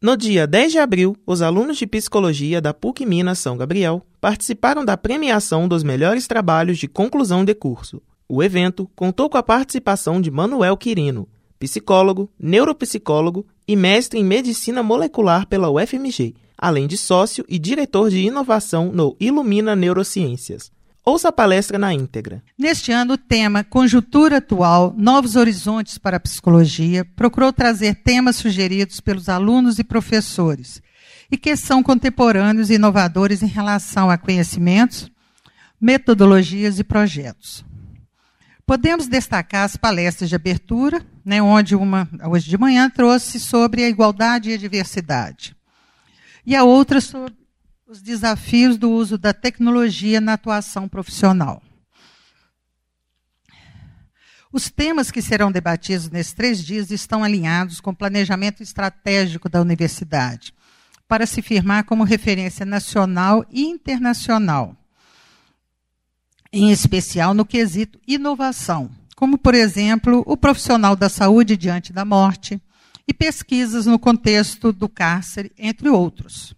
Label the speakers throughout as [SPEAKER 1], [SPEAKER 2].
[SPEAKER 1] No dia 10 de abril, os alunos de psicologia da PUC Minas São Gabriel participaram da premiação dos melhores trabalhos de conclusão de curso. O evento contou com a participação de Manuel Quirino, psicólogo, neuropsicólogo e mestre em medicina molecular pela UFMG, além de sócio e diretor de inovação no Ilumina Neurociências. Ouça a palestra na íntegra.
[SPEAKER 2] Neste ano, o tema Conjuntura Atual, Novos Horizontes para a Psicologia procurou trazer temas sugeridos pelos alunos e professores e que são contemporâneos e inovadores em relação a conhecimentos, metodologias e projetos. Podemos destacar as palestras de abertura, né, onde uma, hoje de manhã, trouxe sobre a igualdade e a diversidade. E a outra sobre os desafios do uso da tecnologia na atuação profissional. Os temas que serão debatidos nesses três dias estão alinhados com o planejamento estratégico da universidade, para se firmar como referência nacional e internacional, em especial no quesito inovação, como, por exemplo, o profissional da saúde diante da morte e pesquisas no contexto do cárcere, entre outros.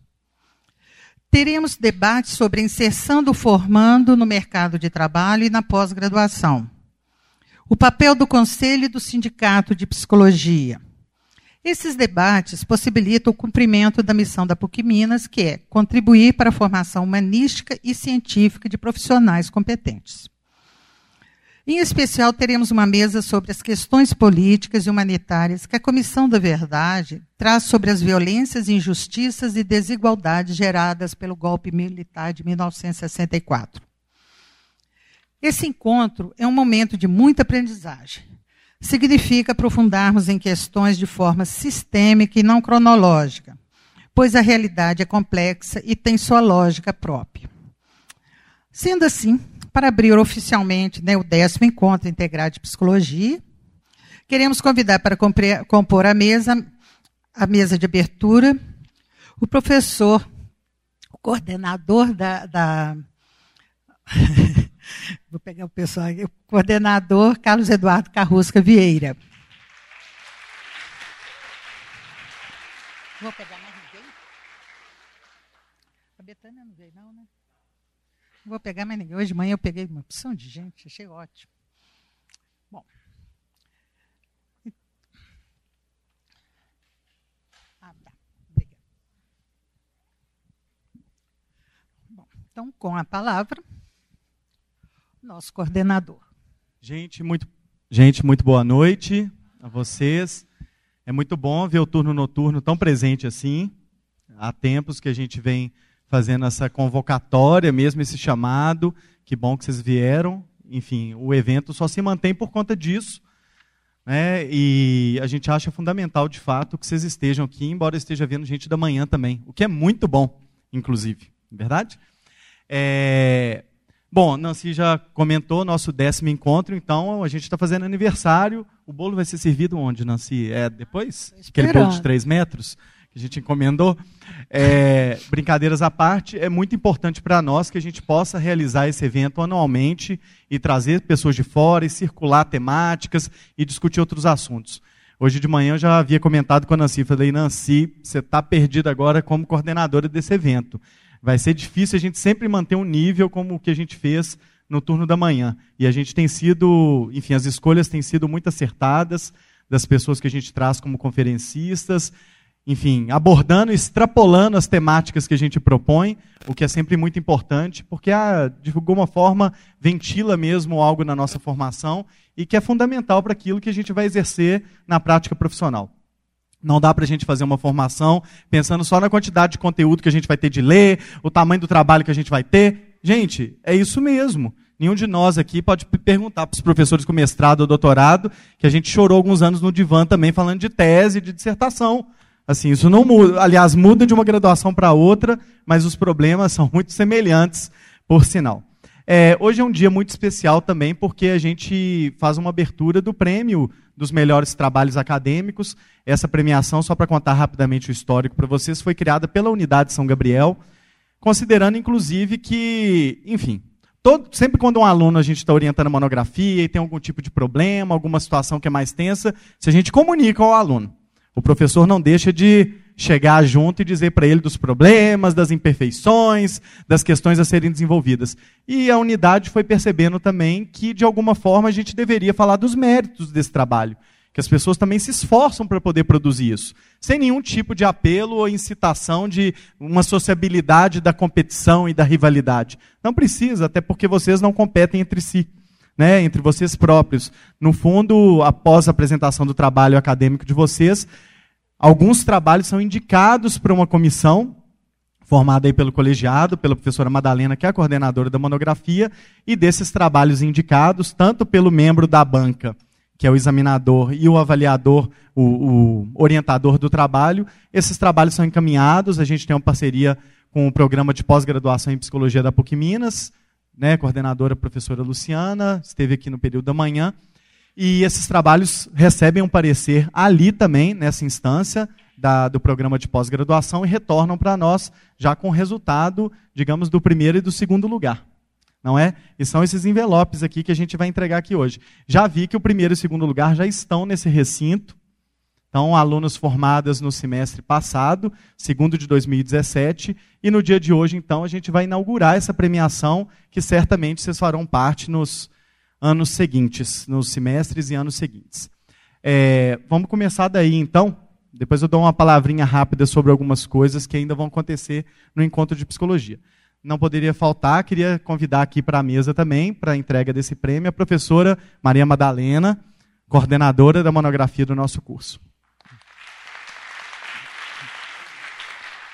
[SPEAKER 2] Teremos debates sobre a inserção do formando no mercado de trabalho e na pós-graduação. O papel do Conselho e do Sindicato de Psicologia. Esses debates possibilitam o cumprimento da missão da PUC Minas, que é contribuir para a formação humanística e científica de profissionais competentes. Em especial, teremos uma mesa sobre as questões políticas e humanitárias que a Comissão da Verdade traz sobre as violências, injustiças e desigualdades geradas pelo golpe militar de 1964. Esse encontro é um momento de muita aprendizagem. Significa aprofundarmos em questões de forma sistêmica e não cronológica, pois a realidade é complexa e tem sua lógica própria. Sendo assim, para abrir oficialmente né, o décimo encontro integrado de psicologia. Queremos convidar para compor a mesa, a mesa de abertura, o professor, o coordenador da. da vou pegar o pessoal aqui, o coordenador Carlos Eduardo Carrusca Vieira. Vou pegar mais ninguém? A Betânia não veio, não, né? Não vou pegar mais ninguém. Hoje de manhã eu peguei uma opção de gente, achei ótimo. Bom. Ah, tá. Obrigada. Bom, então, com a palavra, nosso coordenador.
[SPEAKER 3] Gente, muito, gente, muito boa noite a vocês. É muito bom ver o turno noturno tão presente assim. Há tempos que a gente vem fazendo essa convocatória, mesmo esse chamado. Que bom que vocês vieram. Enfim, o evento só se mantém por conta disso. Né? E a gente acha fundamental, de fato, que vocês estejam aqui, embora esteja vendo gente da manhã também, o que é muito bom, inclusive. Verdade? É... Bom, Nancy já comentou nosso décimo encontro, então a gente está fazendo aniversário. O bolo vai ser servido onde, Nancy? É depois? Aquele bolo de três metros? Que a gente encomendou. É, brincadeiras à parte, é muito importante para nós que a gente possa realizar esse evento anualmente e trazer pessoas de fora e circular temáticas e discutir outros assuntos. Hoje de manhã eu já havia comentado com a Nancy, falei, Nancy, você está perdida agora como coordenadora desse evento. Vai ser difícil a gente sempre manter um nível como o que a gente fez no turno da manhã. E a gente tem sido, enfim, as escolhas têm sido muito acertadas das pessoas que a gente traz como conferencistas, enfim, abordando, extrapolando as temáticas que a gente propõe, o que é sempre muito importante, porque a, de alguma forma ventila mesmo algo na nossa formação e que é fundamental para aquilo que a gente vai exercer na prática profissional. Não dá para a gente fazer uma formação pensando só na quantidade de conteúdo que a gente vai ter de ler, o tamanho do trabalho que a gente vai ter. Gente, é isso mesmo. Nenhum de nós aqui pode perguntar para os professores com mestrado ou doutorado, que a gente chorou alguns anos no divã também falando de tese, de dissertação. Assim, isso não muda, aliás, muda de uma graduação para outra, mas os problemas são muito semelhantes, por sinal. É, hoje é um dia muito especial também, porque a gente faz uma abertura do prêmio dos melhores trabalhos acadêmicos. Essa premiação, só para contar rapidamente o histórico para vocês, foi criada pela Unidade São Gabriel, considerando inclusive que, enfim, todo, sempre quando um aluno a gente está orientando a monografia e tem algum tipo de problema, alguma situação que é mais tensa, se a gente comunica ao aluno o professor não deixa de chegar junto e dizer para ele dos problemas, das imperfeições, das questões a serem desenvolvidas. E a unidade foi percebendo também que, de alguma forma, a gente deveria falar dos méritos desse trabalho. Que as pessoas também se esforçam para poder produzir isso, sem nenhum tipo de apelo ou incitação de uma sociabilidade da competição e da rivalidade. Não precisa, até porque vocês não competem entre si né, entre vocês próprios. No fundo, após a apresentação do trabalho acadêmico de vocês, alguns trabalhos são indicados para uma comissão formada aí pelo colegiado, pela professora Madalena, que é a coordenadora da monografia, e desses trabalhos indicados, tanto pelo membro da banca, que é o examinador, e o avaliador, o, o orientador do trabalho, esses trabalhos são encaminhados, a gente tem uma parceria com o programa de pós-graduação em psicologia da PUC Minas, né, coordenadora professora Luciana, esteve aqui no período da manhã. E esses trabalhos recebem um parecer ali também, nessa instância da, do programa de pós-graduação, e retornam para nós já com o resultado, digamos, do primeiro e do segundo lugar. Não é? E são esses envelopes aqui que a gente vai entregar aqui hoje. Já vi que o primeiro e o segundo lugar já estão nesse recinto. Então, alunos formadas no semestre passado, segundo de 2017, e no dia de hoje, então, a gente vai inaugurar essa premiação, que certamente vocês farão parte nos anos seguintes, nos semestres e anos seguintes. É, vamos começar daí, então. Depois eu dou uma palavrinha rápida sobre algumas coisas que ainda vão acontecer no encontro de psicologia. Não poderia faltar, queria convidar aqui para a mesa também, para a entrega desse prêmio, a professora Maria Madalena, coordenadora da monografia do nosso curso.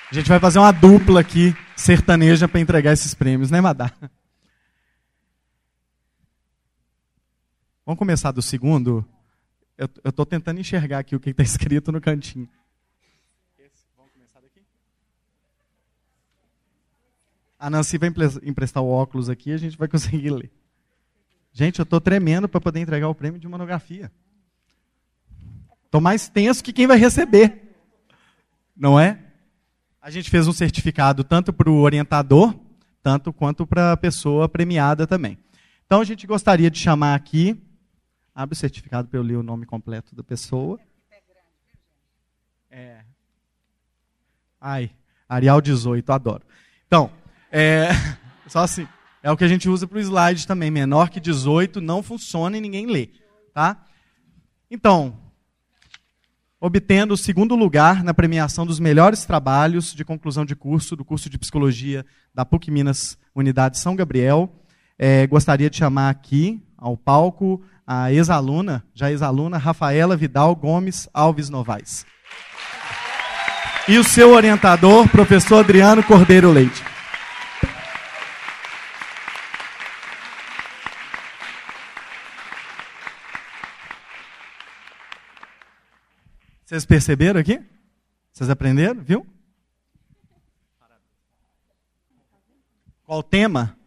[SPEAKER 3] A gente vai fazer uma dupla aqui, sertaneja, para entregar esses prêmios, né, Madá? Vamos começar do segundo? Eu estou tentando enxergar aqui o que está escrito no cantinho. Esse, vamos começar daqui? A Nancy vai emprestar o óculos aqui e a gente vai conseguir ler. Gente, eu estou tremendo para poder entregar o prêmio de monografia. Estou mais tenso que quem vai receber. Não é? A gente fez um certificado tanto para o orientador, tanto quanto para a pessoa premiada também. Então a gente gostaria de chamar aqui, abre o certificado para eu ler o nome completo da pessoa. É. Ai, Arial 18, adoro. Então, é, só assim, é o que a gente usa para o slide também. Menor que 18 não funciona e ninguém lê. Tá? Então, obtendo o segundo lugar na premiação dos melhores trabalhos de conclusão de curso do curso de psicologia da PUC Minas Unidade São Gabriel. É, gostaria de chamar aqui ao palco a ex-aluna, já ex-aluna, Rafaela Vidal Gomes Alves Novaes. E o seu orientador, professor Adriano Cordeiro Leite. Vocês perceberam aqui? Vocês aprenderam? Viu? Qual o tema?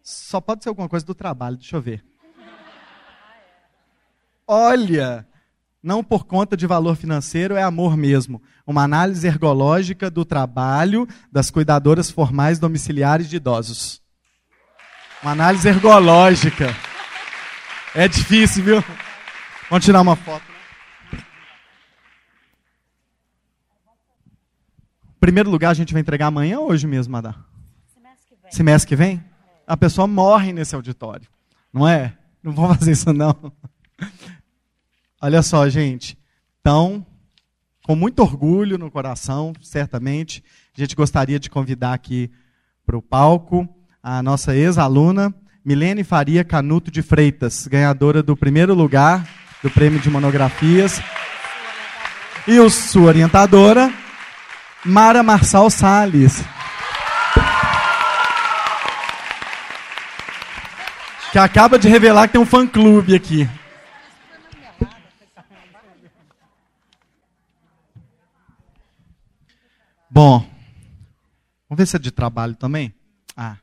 [SPEAKER 3] Só pode ser alguma coisa do trabalho, deixa eu ver. Olha, não por conta de valor financeiro, é amor mesmo. Uma análise ergológica do trabalho das cuidadoras formais domiciliares de idosos. Uma análise ergológica. É difícil, viu? Vamos tirar uma foto. Primeiro lugar a gente vai entregar amanhã ou hoje mesmo, Madá? Semestre que vem. Semestre que vem? A pessoa morre nesse auditório. Não é? Não vou fazer isso não. Olha só, gente. Então, com muito orgulho no coração, certamente, a gente gostaria de convidar aqui para o palco a nossa ex-aluna, Milene Faria Canuto de Freitas, ganhadora do primeiro lugar do prêmio de monografias. E o sua orientadora, Mara Marçal Salles. Que acaba de revelar que tem um fã-clube aqui. Bom, vamos ver se é de trabalho também? Ah,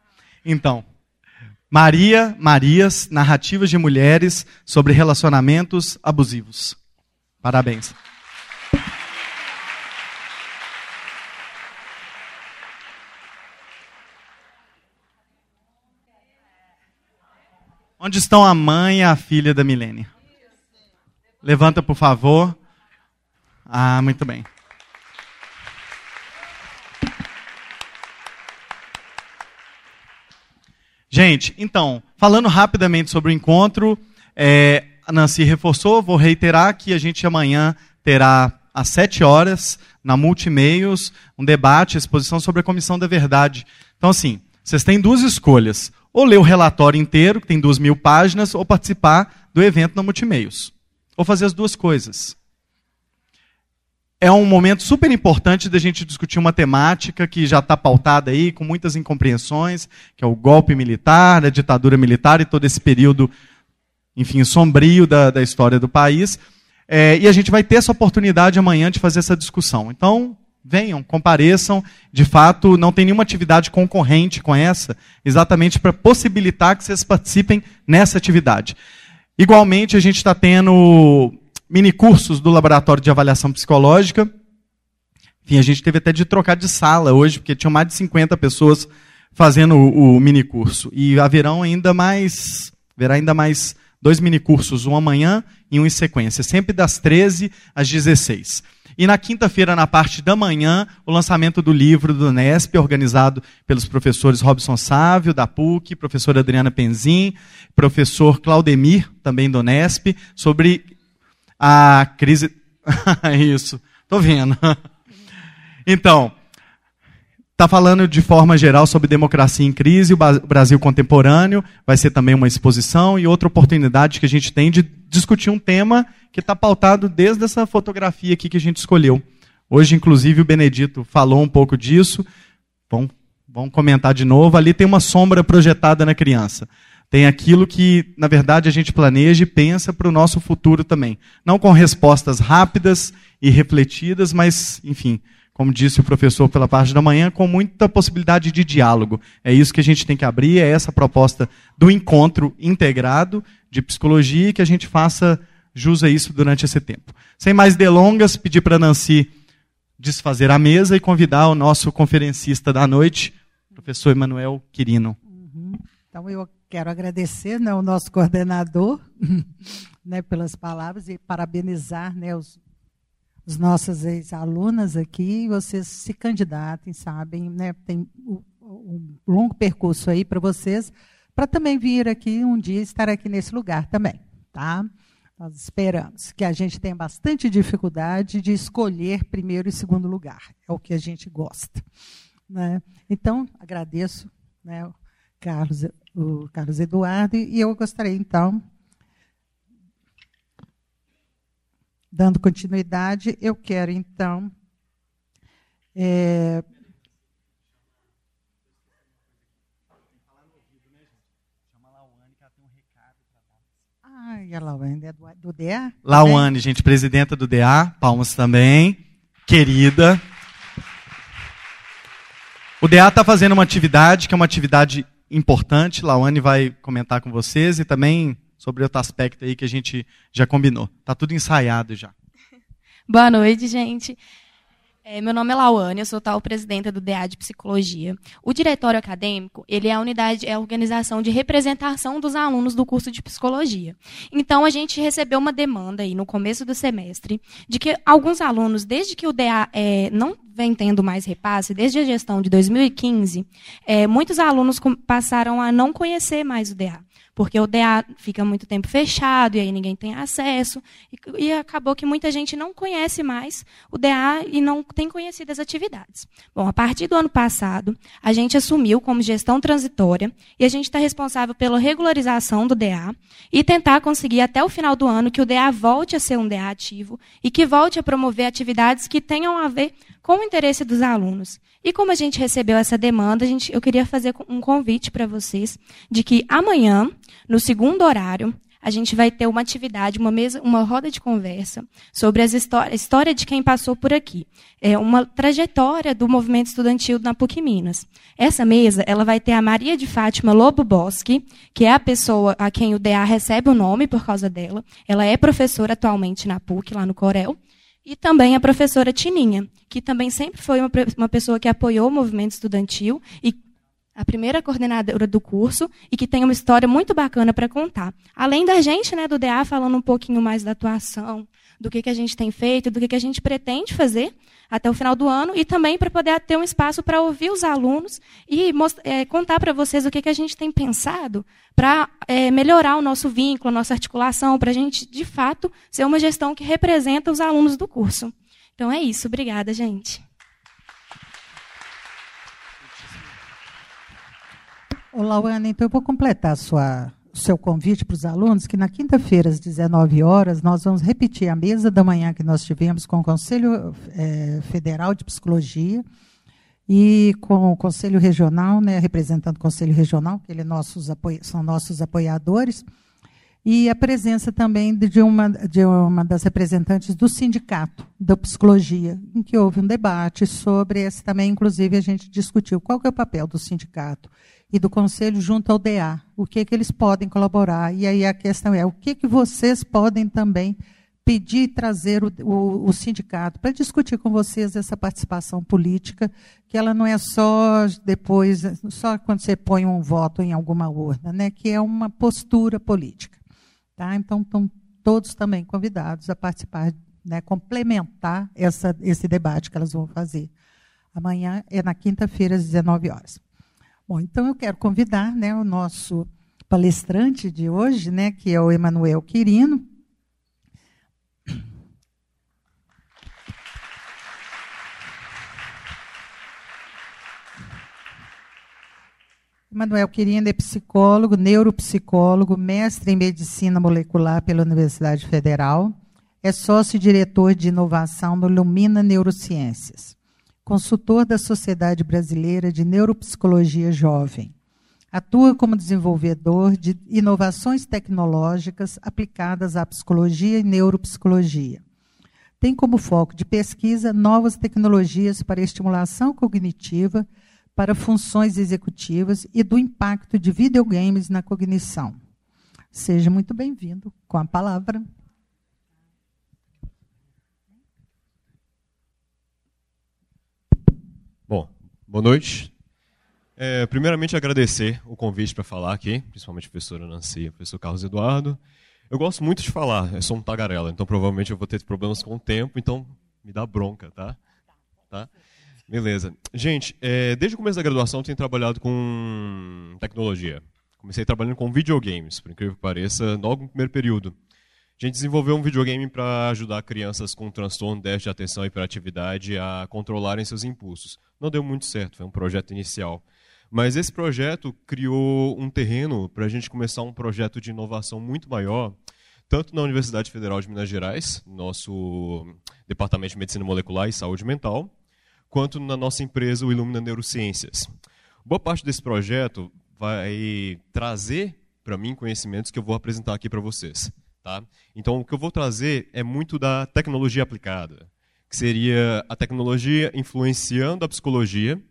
[SPEAKER 3] então. Maria, Marias, narrativas de mulheres sobre relacionamentos abusivos. Parabéns. Onde estão a mãe e a filha da Milênia? Levanta, por favor. Ah, muito bem. Gente, então, falando rapidamente sobre o encontro, é, a Nancy reforçou, vou reiterar que a gente amanhã terá às sete horas, na Multimeios, um debate, exposição sobre a Comissão da Verdade. Então, assim, vocês têm duas escolhas. Ou ler o relatório inteiro, que tem duas mil páginas, ou participar do evento na Multimeios. Ou fazer as duas coisas. É um momento super importante da gente discutir uma temática que já está pautada aí, com muitas incompreensões, que é o golpe militar, a ditadura militar e todo esse período, enfim, sombrio da, da história do país. É, e a gente vai ter essa oportunidade amanhã de fazer essa discussão. Então, venham, compareçam. De fato, não tem nenhuma atividade concorrente com essa, exatamente para possibilitar que vocês participem nessa atividade. Igualmente, a gente está tendo mini cursos do Laboratório de Avaliação Psicológica. Enfim, a gente teve até de trocar de sala hoje, porque tinham mais de 50 pessoas fazendo o, o mini curso. E haverão ainda mais, haverá ainda mais dois minicursos, um amanhã e um em sequência, sempre das 13 às 16. E na quinta-feira, na parte da manhã, o lançamento do livro do Nesp, organizado pelos professores Robson Sávio, da PUC, professora Adriana Penzin, professor Claudemir, também do Nesp, sobre a crise. Isso, estou vendo. Então, Está falando de forma geral sobre democracia em crise, o Brasil contemporâneo. Vai ser também uma exposição e outra oportunidade que a gente tem de discutir um tema que está pautado desde essa fotografia aqui que a gente escolheu. Hoje, inclusive, o Benedito falou um pouco disso. Vamos, vamos comentar de novo. Ali tem uma sombra projetada na criança. Tem aquilo que, na verdade, a gente planeja e pensa para o nosso futuro também. Não com respostas rápidas e refletidas, mas, enfim, como disse o professor pela parte da manhã, com muita possibilidade de diálogo. É isso que a gente tem que abrir, é essa proposta do encontro integrado de psicologia que a gente faça jus a isso durante esse tempo. Sem mais delongas, pedir para Nancy desfazer a mesa e convidar o nosso conferencista da noite, professor Emanuel Quirino.
[SPEAKER 2] Uhum. Então eu quero agradecer né, o nosso coordenador né, pelas palavras e parabenizar né, os as nossas ex-alunas aqui, vocês se candidatem, sabem, né? Tem um longo percurso aí para vocês, para também vir aqui um dia estar aqui nesse lugar também, tá? Nós esperamos que a gente tenha bastante dificuldade de escolher primeiro e segundo lugar. É o que a gente gosta. Né? Então, agradeço né, Carlos, o Carlos Eduardo e eu gostaria, então, Dando continuidade, eu quero então. É, Ai, a Lauane é do, do DA?
[SPEAKER 3] Lauane, gente, presidenta do DA, palmas também, querida. O DA está fazendo uma atividade que é uma atividade importante, Lauane vai comentar com vocês e também sobre outro aspecto aí que a gente já combinou. Tá tudo ensaiado já.
[SPEAKER 4] Boa noite, gente. É, meu nome é Lauane, eu sou tal presidenta do DA de Psicologia. O diretório acadêmico, ele é a unidade, é a organização de representação dos alunos do curso de Psicologia. Então, a gente recebeu uma demanda aí no começo do semestre de que alguns alunos, desde que o DA é, não vem tendo mais repasse, desde a gestão de 2015, é, muitos alunos passaram a não conhecer mais o DA porque o DA fica muito tempo fechado e aí ninguém tem acesso. E, e, acabou que muita gente não conhece mais o DA e não tem conhecido as atividades. Bom, a partir do ano passado, a gente assumiu como gestão transitória e a gente está responsável pela regularização do DA e tentar conseguir até o final do ano que o DA volte a ser um DA ativo e que volte a promover atividades que tenham a ver com o interesse dos alunos. E como a gente recebeu essa demanda, gente, eu queria fazer um convite para vocês de que amanhã, no segundo horário, a gente vai ter uma atividade, uma mesa, uma roda de conversa sobre as a história de quem passou por aqui. É uma trajetória do movimento estudantil na PUC Minas. Essa mesa, ela vai ter a Maria de Fátima Lobo Bosque, que é a pessoa a quem o DA recebe o nome por causa dela. Ela é professora atualmente na PUC, lá no Corel. E também a professora Tininha, que também sempre foi uma, uma pessoa que apoiou o movimento estudantil e a primeira coordenadora do curso e que tem uma história muito bacana para contar. Além da gente, né, do DA, falando um pouquinho mais da atuação, do que, que a gente tem feito, do que, que a gente pretende fazer até o final do ano, e também para poder ter um espaço para ouvir os alunos e é, contar para vocês o que, que a gente tem pensado para é, melhorar o nosso vínculo, a nossa articulação, para a gente, de fato, ser uma gestão que representa os alunos do curso. Então é isso. Obrigada, gente.
[SPEAKER 2] Olá, Ana. Então eu vou completar sua, o seu convite para os alunos, que na quinta-feira, às 19 horas, nós vamos repetir a mesa da manhã que nós tivemos com o Conselho é, Federal de Psicologia e com o Conselho Regional, né, representando o Conselho Regional, que ele é nossos são nossos apoiadores, e a presença também de uma, de uma das representantes do sindicato da psicologia, em que houve um debate sobre esse também, inclusive a gente discutiu qual é o papel do sindicato e do conselho junto ao DA, o que que eles podem colaborar. E aí a questão é, o que que vocês podem também pedir e trazer o, o, o sindicato para discutir com vocês essa participação política, que ela não é só depois, só quando você põe um voto em alguma urna, né, que é uma postura política. Tá? Então, estão todos também convidados a participar, né, complementar essa, esse debate que elas vão fazer. Amanhã é na quinta-feira, às 19 horas. Bom, então eu quero convidar né, o nosso palestrante de hoje, né, que é o Emanuel Quirino. Manuel Quirino é psicólogo, neuropsicólogo, mestre em medicina molecular pela Universidade Federal, é sócio-diretor de inovação no Lumina Neurociências, consultor da Sociedade Brasileira de Neuropsicologia Jovem. Atua como desenvolvedor de inovações tecnológicas aplicadas à psicologia e neuropsicologia. Tem como foco de pesquisa novas tecnologias para estimulação cognitiva para funções executivas e do impacto de videogames na cognição. Seja muito bem-vindo com a palavra.
[SPEAKER 5] Bom, boa noite. É, primeiramente, agradecer o convite para falar aqui, principalmente a professora Nancy e o professor Carlos Eduardo. Eu gosto muito de falar, eu sou um tagarela, então provavelmente eu vou ter problemas com o tempo, então me dá bronca, tá? Tá? Beleza. Gente, é, desde o começo da graduação eu tenho trabalhado com tecnologia. Comecei trabalhando com videogames, por incrível que pareça, logo no primeiro período. A gente desenvolveu um videogame para ajudar crianças com transtorno, déficit de atenção e hiperatividade a controlarem seus impulsos. Não deu muito certo, foi um projeto inicial. Mas esse projeto criou um terreno para a gente começar um projeto de inovação muito maior, tanto na Universidade Federal de Minas Gerais, nosso Departamento de Medicina Molecular e Saúde Mental, quanto na nossa empresa, o Ilumina Neurociências. Boa parte desse projeto vai trazer para mim conhecimentos que eu vou apresentar aqui para vocês. Tá? Então, o que eu vou trazer é muito da tecnologia aplicada, que seria a tecnologia influenciando a psicologia,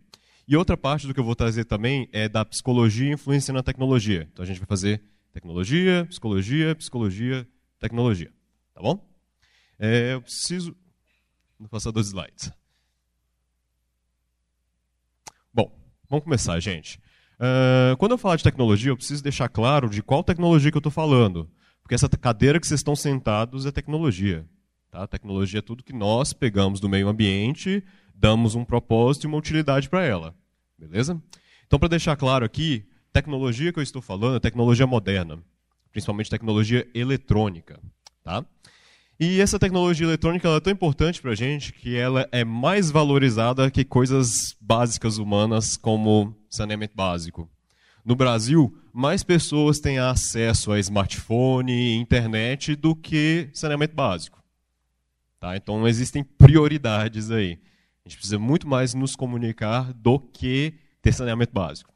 [SPEAKER 5] e outra parte do que eu vou trazer também é da psicologia influenciando a tecnologia. Então, a gente vai fazer tecnologia, psicologia, psicologia, tecnologia. Tá bom? É, eu preciso. Vou passar dois slides. Vamos começar, gente. Uh, quando eu falar de tecnologia, eu preciso deixar claro de qual tecnologia que eu estou falando. Porque essa cadeira que vocês estão sentados é tecnologia. Tá? Tecnologia é tudo que nós pegamos do meio ambiente, damos um propósito e uma utilidade para ela. Beleza? Então, para deixar claro aqui, tecnologia que eu estou falando é tecnologia moderna, principalmente tecnologia eletrônica. Tá? E essa tecnologia eletrônica é tão importante para a gente que ela é mais valorizada que coisas básicas humanas como saneamento básico. No Brasil, mais pessoas têm acesso a smartphone e internet do que saneamento básico. Tá? Então existem prioridades aí. A gente precisa muito mais nos comunicar do que ter saneamento básico.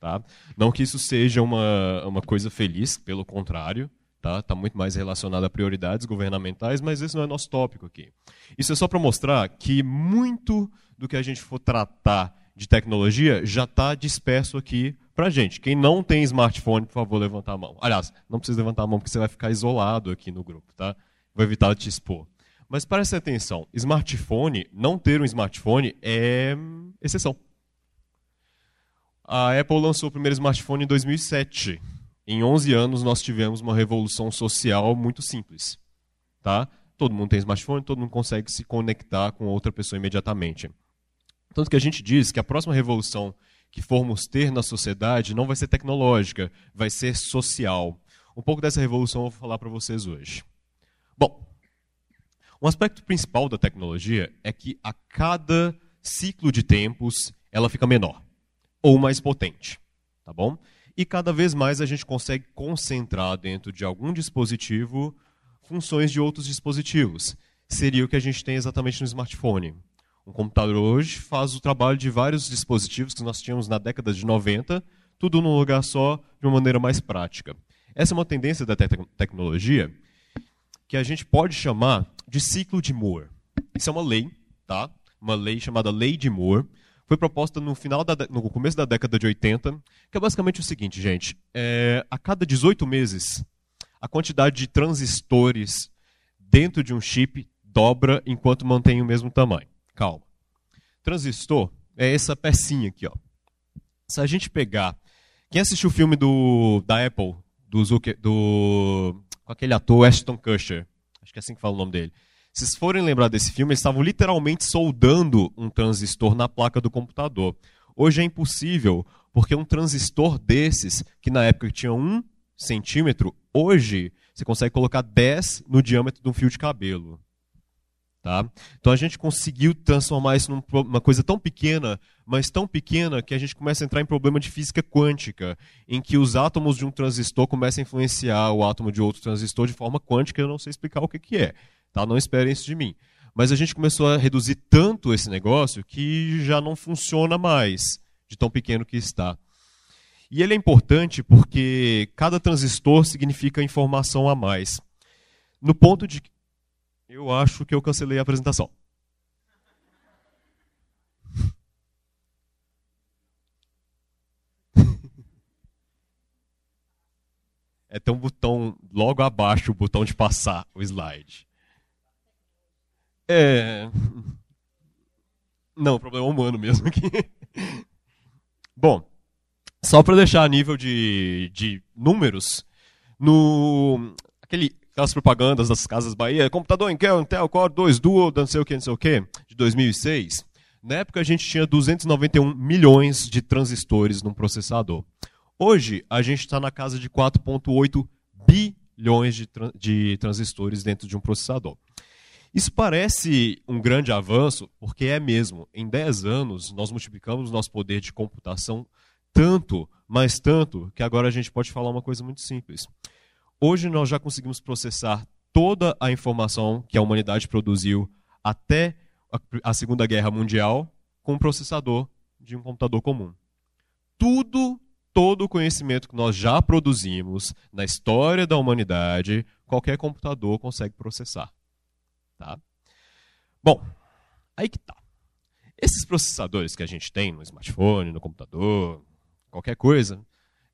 [SPEAKER 5] Tá? Não que isso seja uma, uma coisa feliz, pelo contrário está tá muito mais relacionado a prioridades governamentais, mas esse não é nosso tópico aqui. Isso é só para mostrar que muito do que a gente for tratar de tecnologia já está disperso aqui para a gente. Quem não tem smartphone, por favor, levantar a mão. Aliás, não precisa levantar a mão porque você vai ficar isolado aqui no grupo, tá? Vou evitar te expor. Mas preste atenção, smartphone, não ter um smartphone é exceção. A Apple lançou o primeiro smartphone em 2007 em 11 anos nós tivemos uma revolução social muito simples. Tá? todo mundo tem smartphone, todo mundo consegue se conectar com outra pessoa imediatamente. Tanto que a gente diz que a próxima revolução que formos ter na sociedade não vai ser tecnológica, vai ser social. Um pouco dessa revolução eu vou falar para vocês hoje. Bom, um aspecto principal da tecnologia é que a cada ciclo de tempos ela fica menor ou mais potente, tá bom? E cada vez mais a gente consegue concentrar dentro de algum dispositivo funções de outros dispositivos. Seria o que a gente tem exatamente no smartphone. Um computador hoje faz o trabalho de vários dispositivos que nós tínhamos na década de 90, tudo num lugar só, de uma maneira mais prática. Essa é uma tendência da te tecnologia que a gente pode chamar de ciclo de Moore. Isso é uma lei, tá? Uma lei chamada Lei de Moore, foi proposta no final da, no começo da década de 80, que é basicamente o seguinte, gente: é, a cada 18 meses, a quantidade de transistores dentro de um chip dobra enquanto mantém o mesmo tamanho. Calma. Transistor é essa pecinha aqui, ó. Se a gente pegar, quem assistiu o filme do da Apple, do Zucker, do com aquele ator Ashton Kutcher, acho que é assim que fala o nome dele. Se vocês forem lembrar desse filme, eles estavam literalmente soldando um transistor na placa do computador. Hoje é impossível, porque um transistor desses, que na época tinha um centímetro, hoje você consegue colocar 10 no diâmetro de um fio de cabelo. Tá? Então a gente conseguiu transformar isso numa coisa tão pequena, mas tão pequena que a gente começa a entrar em problema de física quântica, em que os átomos de um transistor começam a influenciar o átomo de outro transistor de forma quântica, eu não sei explicar o que, que é. Tá? Não esperem isso de mim. Mas a gente começou a reduzir tanto esse negócio que já não funciona mais, de tão pequeno que está. E ele é importante porque cada transistor significa informação a mais. No ponto de. Eu acho que eu cancelei a apresentação. é ter um botão logo abaixo, o botão de passar o slide. É. Não, problema é humano mesmo aqui. Bom, só para deixar a nível de, de números, no aquele, aquelas propagandas das Casas Bahia, computador Intel, Intel Core 2 Duo, não sei o que, não sei o que, de 2006, na época a gente tinha 291 milhões de transistores num processador. Hoje a gente está na casa de 4,8 bilhões de, de transistores dentro de um processador. Isso parece um grande avanço, porque é mesmo. Em 10 anos, nós multiplicamos nosso poder de computação tanto, mas tanto, que agora a gente pode falar uma coisa muito simples. Hoje nós já conseguimos processar toda a informação que a humanidade produziu até a Segunda Guerra Mundial com um processador de um computador comum. Tudo, todo o conhecimento que nós já produzimos na história da humanidade, qualquer computador consegue processar. Tá? Bom, aí que tá. Esses processadores que a gente tem no smartphone, no computador, qualquer coisa,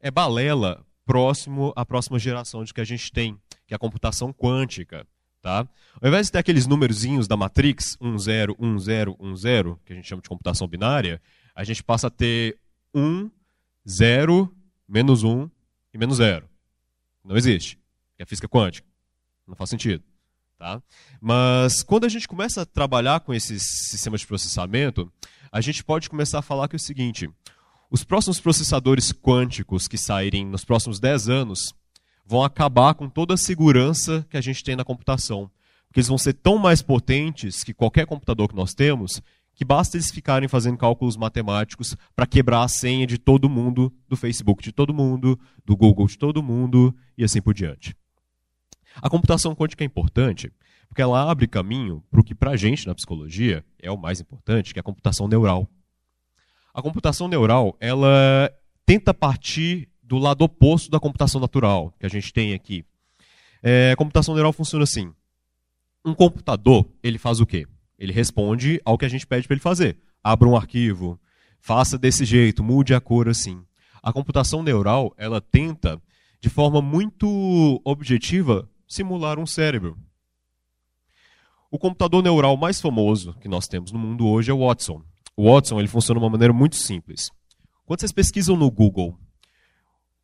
[SPEAKER 5] é balela próximo à próxima geração de que a gente tem, que é a computação quântica. Tá? Ao invés de ter aqueles númerozinhos da Matrix, 1, 0, 1, 0, 1, 0, que a gente chama de computação binária, a gente passa a ter 1, 0, menos 1 e menos 0. Não existe. É física quântica. Não faz sentido. Tá? Mas quando a gente começa a trabalhar com esses sistemas de processamento, a gente pode começar a falar que é o seguinte: os próximos processadores quânticos que saírem nos próximos 10 anos vão acabar com toda a segurança que a gente tem na computação. Porque eles vão ser tão mais potentes que qualquer computador que nós temos, que basta eles ficarem fazendo cálculos matemáticos para quebrar a senha de todo mundo, do Facebook de todo mundo, do Google de todo mundo e assim por diante. A computação quântica é importante porque ela abre caminho para o que, para a gente, na psicologia, é o mais importante, que é a computação neural. A computação neural, ela tenta partir do lado oposto da computação natural que a gente tem aqui. É, a computação neural funciona assim. Um computador, ele faz o quê? Ele responde ao que a gente pede para ele fazer. Abra um arquivo, faça desse jeito, mude a cor assim. A computação neural, ela tenta, de forma muito objetiva, simular um cérebro. O computador neural mais famoso que nós temos no mundo hoje é o Watson. Watson ele funciona de uma maneira muito simples. Quando vocês pesquisam no Google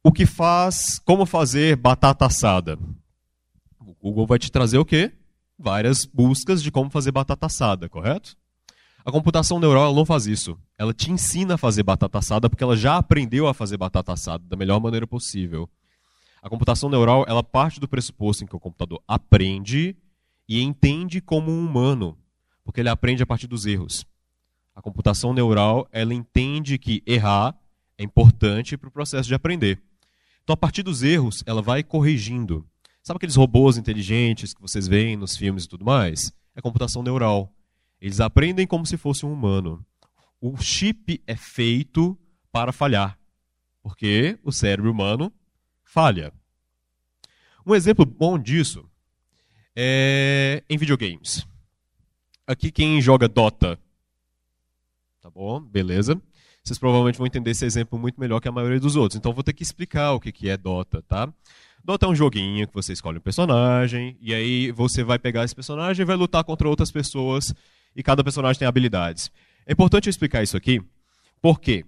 [SPEAKER 5] o que faz, como fazer batata assada, o Google vai te trazer o quê? várias buscas de como fazer batata assada, correto? A computação neural não faz isso. Ela te ensina a fazer batata assada porque ela já aprendeu a fazer batata assada da melhor maneira possível. A computação neural ela parte do pressuposto em que o computador aprende e entende como um humano, porque ele aprende a partir dos erros. A computação neural ela entende que errar é importante para o processo de aprender. Então, a partir dos erros, ela vai corrigindo. Sabe aqueles robôs inteligentes que vocês veem nos filmes e tudo mais? É computação neural. Eles aprendem como se fosse um humano. O chip é feito para falhar, porque o cérebro humano falha. Um exemplo bom disso é em videogames. Aqui quem joga Dota. Tá bom? Beleza. Vocês provavelmente vão entender esse exemplo muito melhor que a maioria dos outros. Então vou ter que explicar o que é Dota, tá? Dota é um joguinho que você escolhe um personagem e aí você vai pegar esse personagem e vai lutar contra outras pessoas e cada personagem tem habilidades. É importante explicar isso aqui porque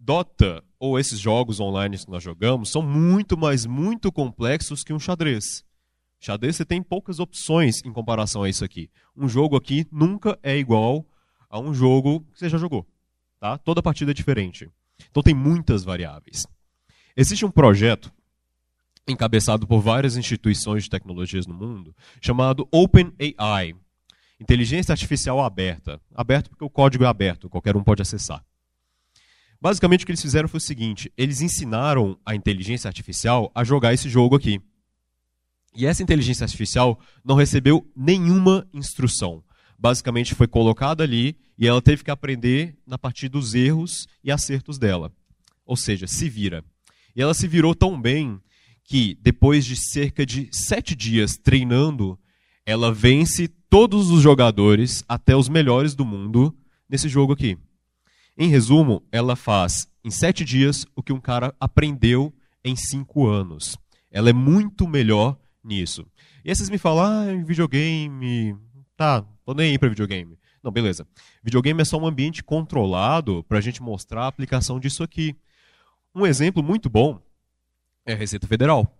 [SPEAKER 5] Dota ou esses jogos online que nós jogamos são muito, mas muito complexos que um xadrez. Xadrez você tem poucas opções em comparação a isso aqui. Um jogo aqui nunca é igual a um jogo que você já jogou. Tá? Toda partida é diferente. Então tem muitas variáveis. Existe um projeto encabeçado por várias instituições de tecnologias no mundo chamado OpenAI, Inteligência Artificial Aberta. Aberto porque o código é aberto, qualquer um pode acessar. Basicamente o que eles fizeram foi o seguinte: eles ensinaram a inteligência artificial a jogar esse jogo aqui. E essa inteligência artificial não recebeu nenhuma instrução. Basicamente foi colocada ali e ela teve que aprender na partir dos erros e acertos dela. Ou seja, se vira. E ela se virou tão bem que, depois de cerca de sete dias treinando, ela vence todos os jogadores, até os melhores do mundo, nesse jogo aqui. Em resumo, ela faz em sete dias o que um cara aprendeu em cinco anos. Ela é muito melhor nisso. E aí vocês me falam, ah, videogame. Tá, tô nem aí pra videogame. Não, beleza. Videogame é só um ambiente controlado para a gente mostrar a aplicação disso aqui. Um exemplo muito bom é a Receita Federal.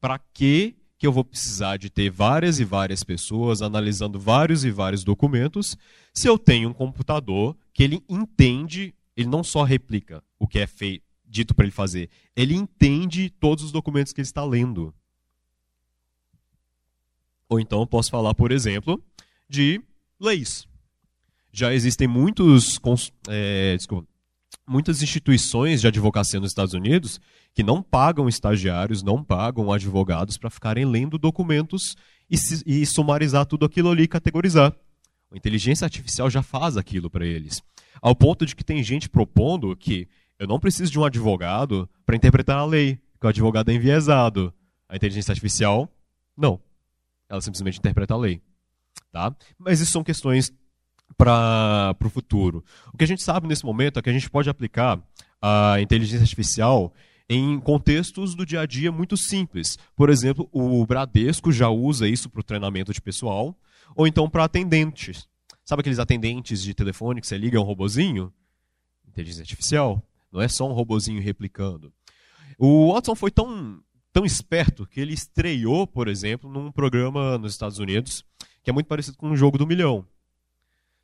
[SPEAKER 5] Para que que eu vou precisar de ter várias e várias pessoas analisando vários e vários documentos se eu tenho um computador que ele entende, ele não só replica o que é feito, dito para ele fazer, ele entende todos os documentos que ele está lendo. Ou então posso falar, por exemplo, de leis. Já existem muitos, é, desculpa, muitas instituições de advocacia nos Estados Unidos que não pagam estagiários, não pagam advogados para ficarem lendo documentos e, e sumarizar tudo aquilo ali e categorizar. A inteligência artificial já faz aquilo para eles. Ao ponto de que tem gente propondo que eu não preciso de um advogado para interpretar a lei, que o advogado é enviesado. A inteligência artificial, não. Ela simplesmente interpreta a lei. Tá? Mas isso são questões para o futuro. O que a gente sabe nesse momento é que a gente pode aplicar a inteligência artificial em contextos do dia a dia muito simples. Por exemplo, o Bradesco já usa isso para o treinamento de pessoal, ou então para atendentes. Sabe aqueles atendentes de telefone que você liga um robozinho? Inteligência artificial. Não é só um robozinho replicando. O Watson foi tão, tão esperto que ele estreou, por exemplo, num programa nos Estados Unidos que é muito parecido com um jogo do milhão.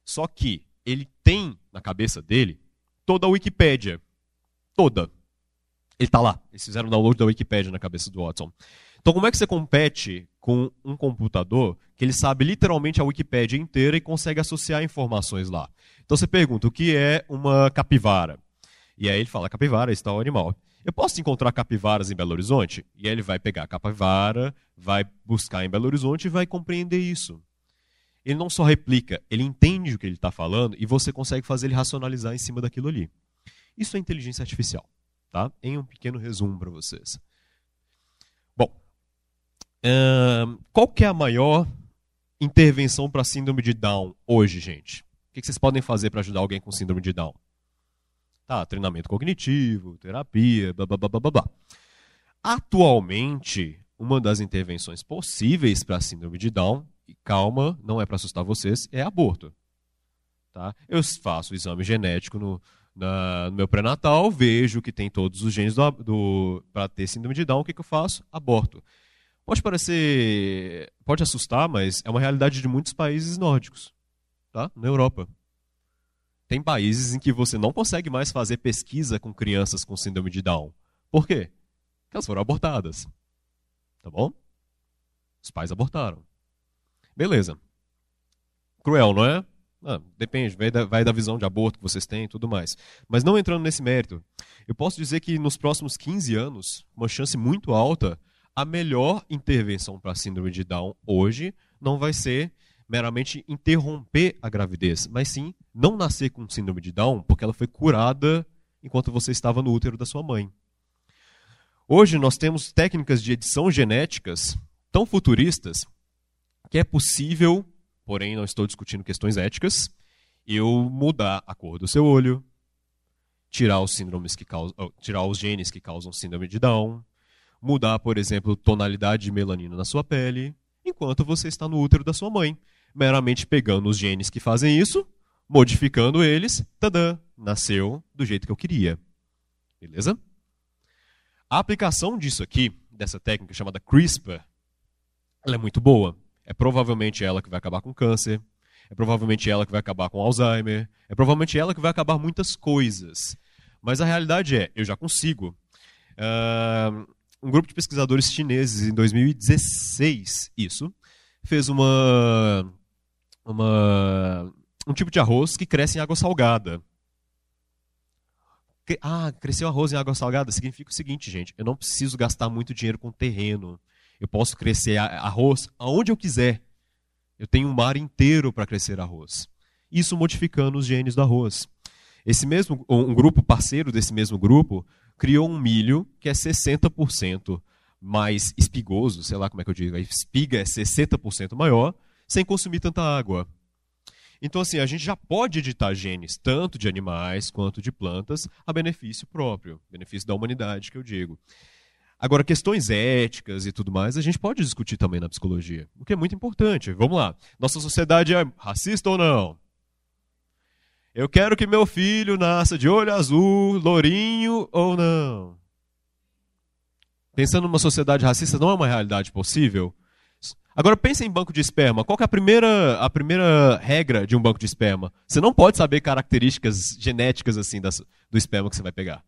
[SPEAKER 5] Só que ele tem na cabeça dele toda a Wikipédia. Toda. Ele está lá. Eles fizeram o download da Wikipédia na cabeça do Watson. Então, como é que você compete com um computador que ele sabe literalmente a Wikipédia inteira e consegue associar informações lá? Então, você pergunta o que é uma capivara? E aí ele fala: capivara, está o animal. Eu posso encontrar capivaras em Belo Horizonte? E aí ele vai pegar a capivara, vai buscar em Belo Horizonte e vai compreender isso. Ele não só replica, ele entende o que ele está falando e você consegue fazer ele racionalizar em cima daquilo ali. Isso é inteligência artificial tá? Em um pequeno resumo para vocês. Bom, uh, qual que é a maior intervenção para síndrome de Down hoje, gente? O que vocês podem fazer para ajudar alguém com síndrome de Down? Tá, treinamento cognitivo, terapia, blá. Atualmente, uma das intervenções possíveis para síndrome de Down, e calma, não é para assustar vocês, é aborto. Tá? Eu faço o exame genético no, na, no meu pré-natal, vejo que tem todos os genes do, do para ter síndrome de Down, o que, que eu faço? Aborto. Pode parecer. Pode assustar, mas é uma realidade de muitos países nórdicos, tá? Na Europa. Tem países em que você não consegue mais fazer pesquisa com crianças com síndrome de Down. Por quê? Porque elas foram abortadas. Tá bom? Os pais abortaram. Beleza. Cruel, não é? Ah, depende, vai da, vai da visão de aborto que vocês têm e tudo mais. Mas não entrando nesse mérito, eu posso dizer que nos próximos 15 anos, uma chance muito alta a melhor intervenção para síndrome de Down hoje não vai ser meramente interromper a gravidez, mas sim não nascer com síndrome de Down porque ela foi curada enquanto você estava no útero da sua mãe. Hoje nós temos técnicas de edição genéticas tão futuristas que é possível, porém não estou discutindo questões éticas, eu mudar a cor do seu olho, tirar os síndromes que causam, tirar os genes que causam síndrome de Down, mudar, por exemplo, tonalidade de melanina na sua pele, enquanto você está no útero da sua mãe, meramente pegando os genes que fazem isso, modificando eles, tadã, nasceu do jeito que eu queria. Beleza? A aplicação disso aqui, dessa técnica chamada CRISPR, ela é muito boa. É provavelmente ela que vai acabar com câncer, é provavelmente ela que vai acabar com Alzheimer, é provavelmente ela que vai acabar muitas coisas. Mas a realidade é, eu já consigo. Uh, um grupo de pesquisadores chineses em 2016, isso, fez uma, uma um tipo de arroz que cresce em água salgada. Ah, cresceu arroz em água salgada significa o seguinte, gente, eu não preciso gastar muito dinheiro com terreno. Eu posso crescer arroz aonde eu quiser. Eu tenho um mar inteiro para crescer arroz. Isso modificando os genes do arroz. Esse mesmo um grupo parceiro desse mesmo grupo criou um milho que é 60% mais espigoso, sei lá como é que eu digo, a espiga é 60% maior, sem consumir tanta água. Então, assim, a gente já pode editar genes, tanto de animais quanto de plantas, a benefício próprio, benefício da humanidade, que eu digo. Agora, questões éticas e tudo mais, a gente pode discutir também na psicologia, o que é muito importante. Vamos lá. Nossa sociedade é racista ou não? Eu quero que meu filho nasça de olho azul, lourinho ou não. Pensando numa sociedade racista, não é uma realidade possível? Agora pense em banco de esperma. Qual é a primeira, a primeira regra de um banco de esperma? Você não pode saber características genéticas assim das, do esperma que você vai pegar.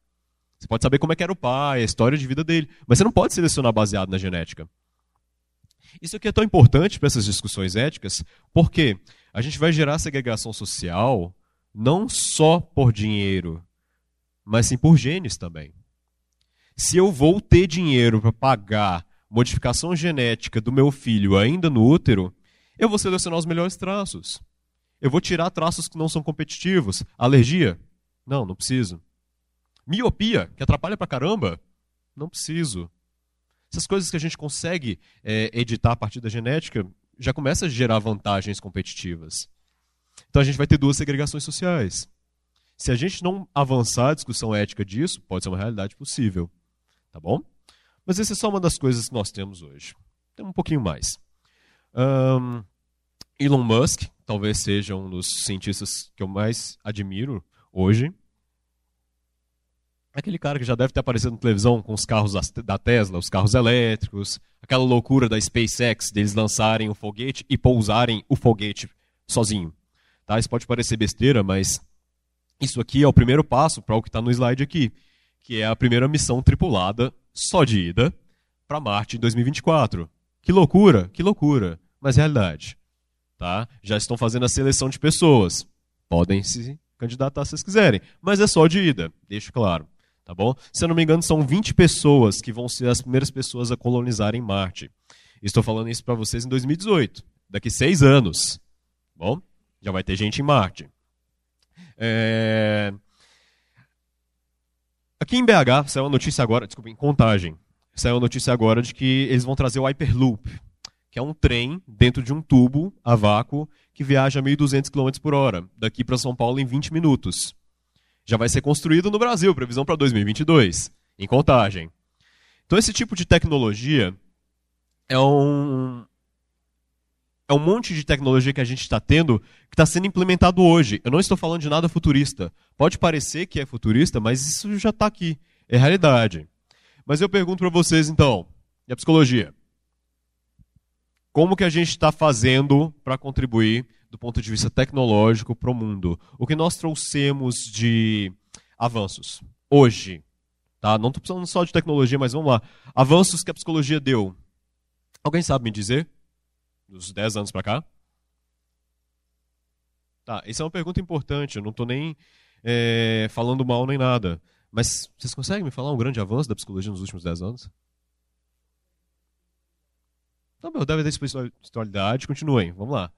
[SPEAKER 5] Você pode saber como é que era o pai, a história de vida dele, mas você não pode selecionar baseado na genética. Isso aqui é tão importante para essas discussões éticas, porque a gente vai gerar segregação social não só por dinheiro, mas sim por genes também. Se eu vou ter dinheiro para pagar modificação genética do meu filho ainda no útero, eu vou selecionar os melhores traços. Eu vou tirar traços que não são competitivos. Alergia? Não, não preciso. Miopia, que atrapalha pra caramba? Não preciso. Essas coisas que a gente consegue é, editar a partir da genética já começa a gerar vantagens competitivas. Então a gente vai ter duas segregações sociais. Se a gente não avançar a discussão ética disso, pode ser uma realidade possível. Tá bom? Mas essa é só uma das coisas que nós temos hoje. Tem um pouquinho mais. Um, Elon Musk talvez seja um dos cientistas que eu mais admiro hoje. Aquele cara que já deve ter aparecido na televisão com os carros da Tesla, os carros elétricos, aquela loucura da SpaceX deles lançarem o foguete e pousarem o foguete sozinho. Tá? Isso pode parecer besteira, mas isso aqui é o primeiro passo para o que está no slide aqui, que é a primeira missão tripulada, só de ida, para Marte em 2024. Que loucura, que loucura, mas realidade. Tá? Já estão fazendo a seleção de pessoas. Podem se candidatar se vocês quiserem, mas é só de ida, deixo claro. Tá bom? Se eu não me engano, são 20 pessoas que vão ser as primeiras pessoas a colonizarem Marte. Estou falando isso para vocês em 2018, daqui seis anos. Tá bom? Já vai ter gente em Marte. É... Aqui em BH, saiu uma notícia agora, desculpa, em Contagem, saiu uma notícia agora de que eles vão trazer o Hyperloop, que é um trem dentro de um tubo a vácuo que viaja a 1.200 km por hora, daqui para São Paulo em 20 minutos. Já vai ser construído no Brasil, previsão para 2022, em Contagem. Então, esse tipo de tecnologia é um, é um monte de tecnologia que a gente está tendo que está sendo implementado hoje. Eu não estou falando de nada futurista. Pode parecer que é futurista, mas isso já está aqui. É realidade. Mas eu pergunto para vocês, então, e a psicologia? como que a gente está fazendo para contribuir do ponto de vista tecnológico para o mundo. O que nós trouxemos de avanços hoje. Tá? Não estou precisando só de tecnologia, mas vamos lá. Avanços que a psicologia deu. Alguém sabe me dizer? Dos 10 anos para cá? Tá, essa é uma pergunta importante. Eu não estou nem é, falando mal nem nada. Mas vocês conseguem me falar um grande avanço da psicologia nos últimos 10 anos? Então, meu, deve ter espiritualidade. Continuem, vamos lá.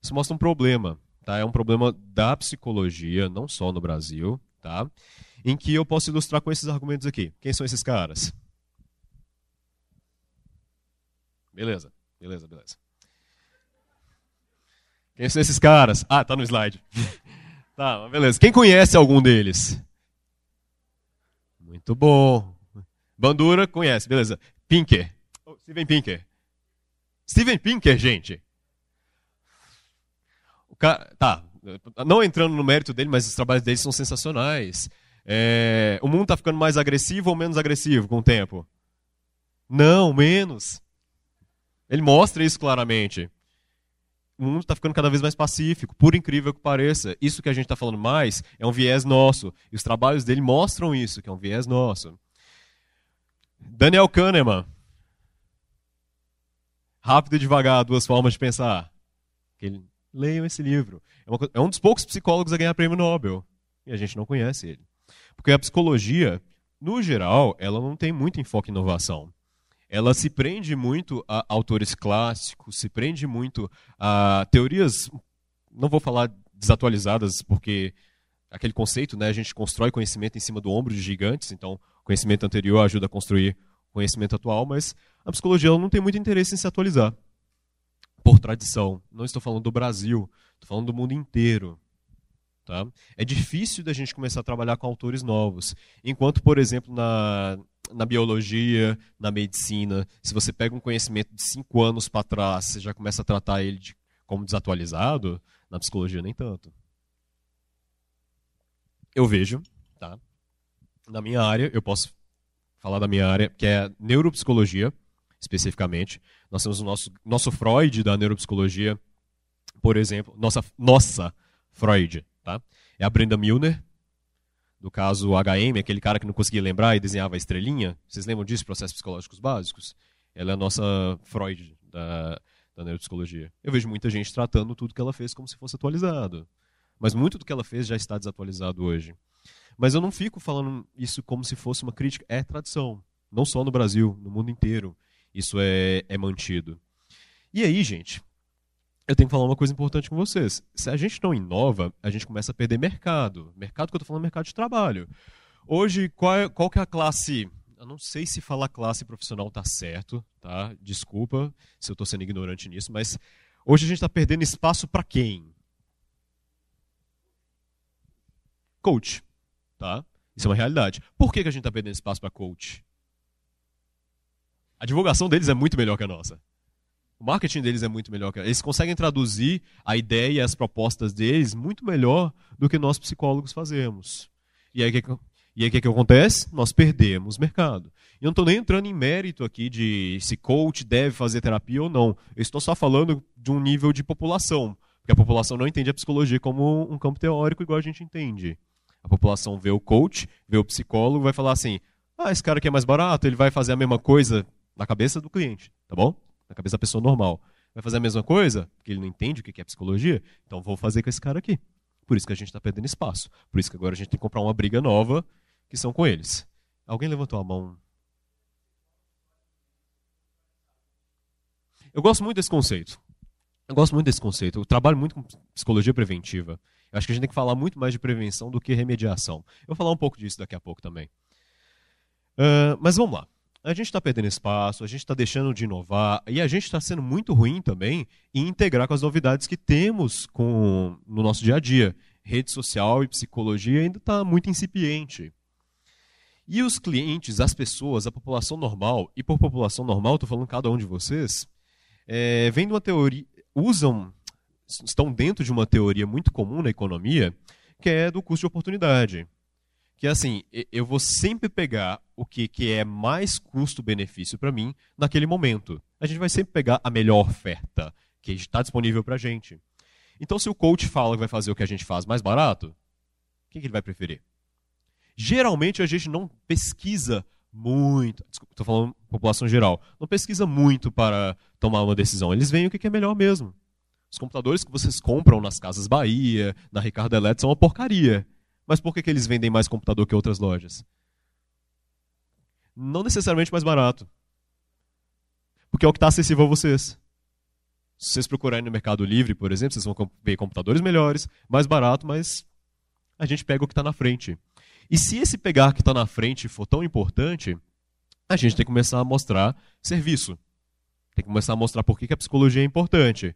[SPEAKER 5] Isso mostra um problema. Tá? É um problema da psicologia, não só no Brasil, tá? em que eu posso ilustrar com esses argumentos aqui. Quem são esses caras? Beleza, beleza, beleza. Quem são esses caras? Ah, tá no slide. tá, beleza. Quem conhece algum deles? Muito bom. Bandura conhece, beleza. Pinker. Oh, Steven Pinker. Steven Pinker, gente. O cara, tá, não entrando no mérito dele, mas os trabalhos dele são sensacionais. É, o mundo está ficando mais agressivo ou menos agressivo com o tempo? Não, menos. Ele mostra isso claramente. O mundo está ficando cada vez mais pacífico, por incrível que pareça. Isso que a gente está falando mais é um viés nosso. E os trabalhos dele mostram isso, que é um viés nosso. Daniel Kahneman. Rápido e devagar, duas formas de pensar. Leiam esse livro. É, é um dos poucos psicólogos a ganhar prêmio Nobel. E a gente não conhece ele. Porque a psicologia, no geral, ela não tem muito enfoque em inovação. Ela se prende muito a autores clássicos, se prende muito a teorias, não vou falar desatualizadas, porque aquele conceito, né, a gente constrói conhecimento em cima do ombro de gigantes, então conhecimento anterior ajuda a construir conhecimento atual, mas a psicologia não tem muito interesse em se atualizar por tradição. Não estou falando do Brasil, estou falando do mundo inteiro. Tá? É difícil da gente começar a trabalhar com autores novos. Enquanto, por exemplo, na, na biologia, na medicina, se você pega um conhecimento de cinco anos para trás, você já começa a tratar ele de, como desatualizado, na psicologia nem tanto. Eu vejo, tá? na minha área, eu posso falar da minha área, que é neuropsicologia, especificamente. Nós temos o nosso, nosso Freud da neuropsicologia, por exemplo, nossa, nossa Freud, tá? É a Brenda Milner, do caso HM, aquele cara que não conseguia lembrar e desenhava a estrelinha. Vocês lembram disso, processos psicológicos básicos? Ela é a nossa Freud da, da neuropsicologia. Eu vejo muita gente tratando tudo que ela fez como se fosse atualizado. Mas muito do que ela fez já está desatualizado hoje. Mas eu não fico falando isso como se fosse uma crítica. É tradição. Não só no Brasil, no mundo inteiro isso é, é mantido. E aí, gente, eu tenho que falar uma coisa importante com vocês. Se a gente não inova, a gente começa a perder mercado. Mercado que eu estou falando é mercado de trabalho. Hoje, qual, é, qual que é a classe... Eu não sei se falar classe profissional está certo, tá? Desculpa se eu estou sendo ignorante nisso, mas hoje a gente está perdendo espaço para quem? Coach, tá? Isso é uma realidade. Por que, que a gente está perdendo espaço para coach? A divulgação deles é muito melhor que a nossa. O marketing deles é muito melhor Eles conseguem traduzir a ideia e as propostas deles muito melhor do que nós psicólogos fazemos. E aí o que, e aí, que, que acontece? Nós perdemos mercado. E eu não estou nem entrando em mérito aqui de se coach deve fazer terapia ou não. Eu estou só falando de um nível de população. Porque a população não entende a psicologia como um campo teórico igual a gente entende. A população vê o coach, vê o psicólogo, vai falar assim: ah, esse cara aqui é mais barato, ele vai fazer a mesma coisa na cabeça do cliente, tá bom? Na cabeça da pessoa normal. Vai fazer a mesma coisa, porque ele não entende o que é psicologia, então vou fazer com esse cara aqui. Por isso que a gente está perdendo espaço. Por isso que agora a gente tem que comprar uma briga nova, que são com eles. Alguém levantou a mão? Eu gosto muito desse conceito. Eu gosto muito desse conceito. Eu trabalho muito com psicologia preventiva. Eu acho que a gente tem que falar muito mais de prevenção do que remediação. Eu vou falar um pouco disso daqui a pouco também. Uh, mas vamos lá a gente está perdendo espaço, a gente está deixando de inovar e a gente está sendo muito ruim também em integrar com as novidades que temos com, no nosso dia a dia. Rede social e psicologia ainda está muito incipiente. E os clientes, as pessoas, a população normal, e por população normal, estou falando cada um de vocês, é, vem de uma teoria, usam, estão dentro de uma teoria muito comum na economia, que é do custo de oportunidade. Que assim, eu vou sempre pegar o que, que é mais custo-benefício para mim naquele momento. A gente vai sempre pegar a melhor oferta que está disponível para a gente. Então, se o coach fala que vai fazer o que a gente faz mais barato, o que ele vai preferir? Geralmente a gente não pesquisa muito, estou falando população geral, não pesquisa muito para tomar uma decisão. Eles veem o que é melhor mesmo. Os computadores que vocês compram nas Casas Bahia, na Ricardo Eletro, são uma porcaria. Mas por que, que eles vendem mais computador que outras lojas? Não necessariamente mais barato. Porque é o que está acessível a vocês. Se vocês procurarem no Mercado Livre, por exemplo, vocês vão ver computadores melhores, mais barato, mas a gente pega o que está na frente. E se esse pegar que está na frente for tão importante, a gente tem que começar a mostrar serviço. Tem que começar a mostrar por que, a psicologia é importante.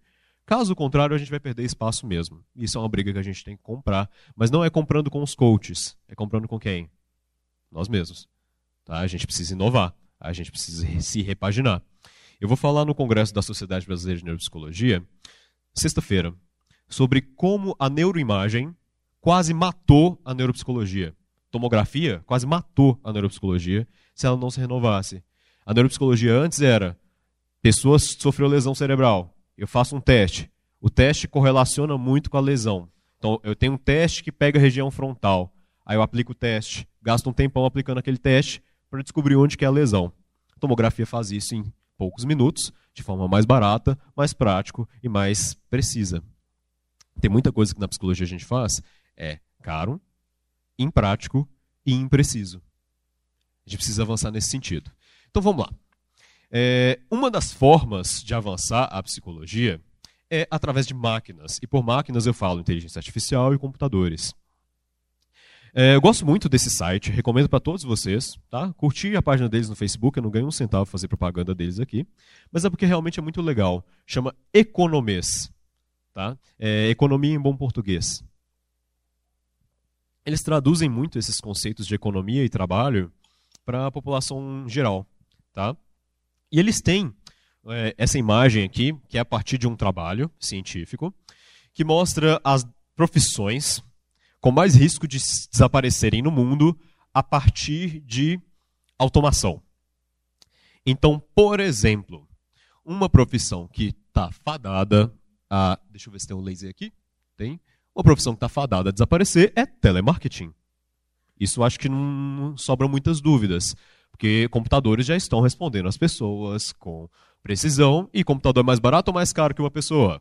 [SPEAKER 5] Caso contrário, a gente vai perder espaço mesmo. Isso é uma briga que a gente tem que comprar. Mas não é comprando com os coaches. É comprando com quem? Nós mesmos. Tá? A gente precisa inovar. A gente precisa se repaginar. Eu vou falar no Congresso da Sociedade Brasileira de Neuropsicologia, sexta-feira, sobre como a neuroimagem quase matou a neuropsicologia tomografia quase matou a neuropsicologia se ela não se renovasse. A neuropsicologia antes era pessoa sofreu lesão cerebral, eu faço um teste. O teste correlaciona muito com a lesão. Então, eu tenho um teste que pega a região frontal. Aí eu aplico o teste, gasto um tempão aplicando aquele teste para descobrir onde que é a lesão. A tomografia faz isso em poucos minutos, de forma mais barata, mais prático e mais precisa. Tem muita coisa que na psicologia a gente faz, é caro, imprático e impreciso. A gente precisa avançar nesse sentido. Então vamos lá. É, uma das formas de avançar a psicologia é através de máquinas. E por máquinas eu falo inteligência artificial e computadores. É, eu gosto muito desse site, recomendo para todos vocês. Tá? Curti a página deles no Facebook, eu não ganho um centavo para fazer propaganda deles aqui. Mas é porque realmente é muito legal. Chama Economês. Tá? É, economia em bom português eles traduzem muito esses conceitos de economia e trabalho para a população geral. Tá? E eles têm é, essa imagem aqui, que é a partir de um trabalho científico, que mostra as profissões com mais risco de desaparecerem no mundo a partir de automação. Então, por exemplo, uma profissão que está fadada a. Deixa eu ver se tem um laser aqui. Tem. Uma profissão que está fadada a desaparecer é telemarketing. Isso acho que não sobram muitas dúvidas, porque computadores já estão respondendo às pessoas com precisão e computador é mais barato ou mais caro que uma pessoa.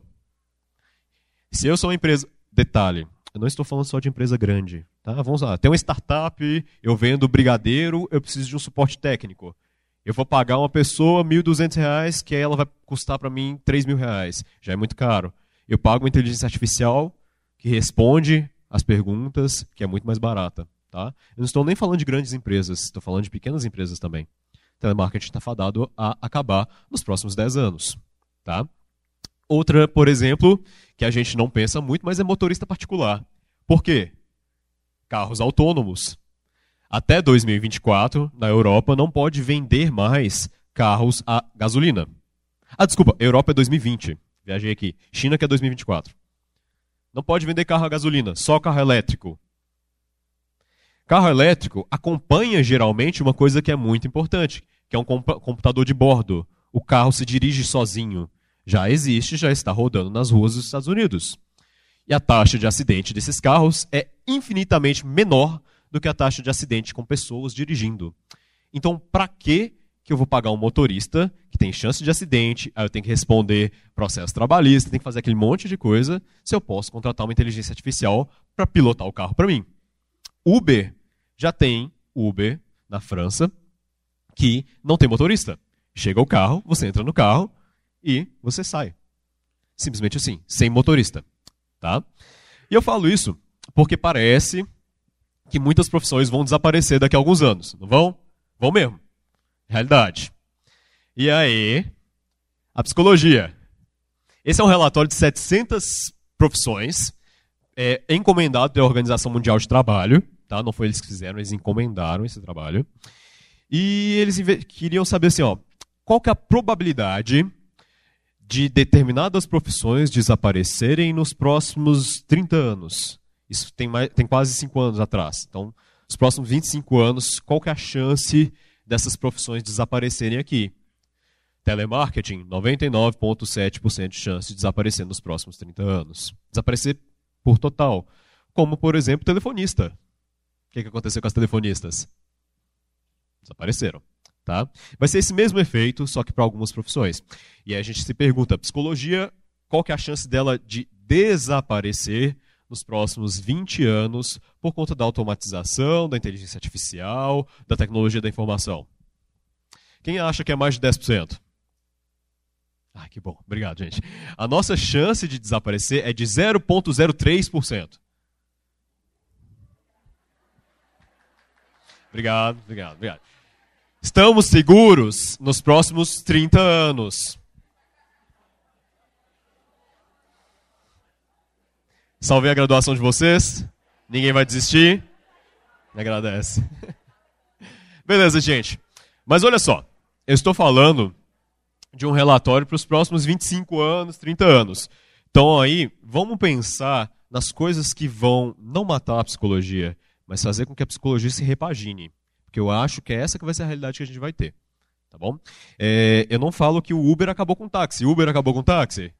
[SPEAKER 5] Se eu sou uma empresa, detalhe, eu não estou falando só de empresa grande, tá? Vamos lá, tem uma startup, eu vendo brigadeiro, eu preciso de um suporte técnico. Eu vou pagar uma pessoa R$ 1.200, que ela vai custar para mim R$ mil reais. Já é muito caro. Eu pago uma inteligência artificial que responde as perguntas, que é muito mais barata. Tá? Eu não estou nem falando de grandes empresas, estou falando de pequenas empresas também. Telemarketing está fadado a acabar nos próximos 10 anos. Tá? Outra, por exemplo, que a gente não pensa muito, mas é motorista particular. Por quê? Carros autônomos. Até 2024, na Europa, não pode vender mais carros a gasolina. Ah, desculpa, Europa é 2020. Viajei aqui. China que é 2024. Não pode vender carro a gasolina, só carro elétrico. Carro elétrico acompanha geralmente uma coisa que é muito importante, que é um computador de bordo. O carro se dirige sozinho. Já existe, já está rodando nas ruas dos Estados Unidos. E a taxa de acidente desses carros é infinitamente menor do que a taxa de acidente com pessoas dirigindo. Então, para que que eu vou pagar um motorista que tem chance de acidente, aí eu tenho que responder processo trabalhista, tenho que fazer aquele monte de coisa, se eu posso contratar uma inteligência artificial para pilotar o carro para mim. Uber já tem Uber na França que não tem motorista. Chega o carro, você entra no carro e você sai. Simplesmente assim, sem motorista, tá? E eu falo isso porque parece que muitas profissões vão desaparecer daqui a alguns anos, não vão? Vão mesmo. Realidade. E aí, a psicologia. Esse é um relatório de 700 profissões, é, encomendado pela Organização Mundial de Trabalho. Tá? Não foi eles que fizeram, eles encomendaram esse trabalho. E eles queriam saber assim, ó, qual que é a probabilidade de determinadas profissões desaparecerem nos próximos 30 anos. Isso tem, mais, tem quase 5 anos atrás. Então, Nos próximos 25 anos, qual que é a chance dessas profissões desaparecerem aqui? Telemarketing, 99,7% de chance de desaparecer nos próximos 30 anos. Desaparecer por total. Como, por exemplo, telefonista. O que, que aconteceu com as telefonistas? Desapareceram. Tá? Vai ser esse mesmo efeito, só que para algumas profissões. E aí a gente se pergunta, psicologia, qual que é a chance dela de desaparecer nos próximos 20 anos por conta da automatização, da inteligência artificial, da tecnologia da informação? Quem acha que é mais de 10%? Ah, que bom. Obrigado, gente. A nossa chance de desaparecer é de 0,03%. Obrigado, obrigado, obrigado. Estamos seguros nos próximos 30 anos. Salvei a graduação de vocês. Ninguém vai desistir. Me agradece. Beleza, gente. Mas olha só. Eu estou falando de um relatório para os próximos 25 anos, 30 anos. Então aí, vamos pensar nas coisas que vão não matar a psicologia, mas fazer com que a psicologia se repagine. Porque eu acho que é essa que vai ser a realidade que a gente vai ter. Tá bom? É, eu não falo que o Uber acabou com o táxi. Uber acabou com o táxi?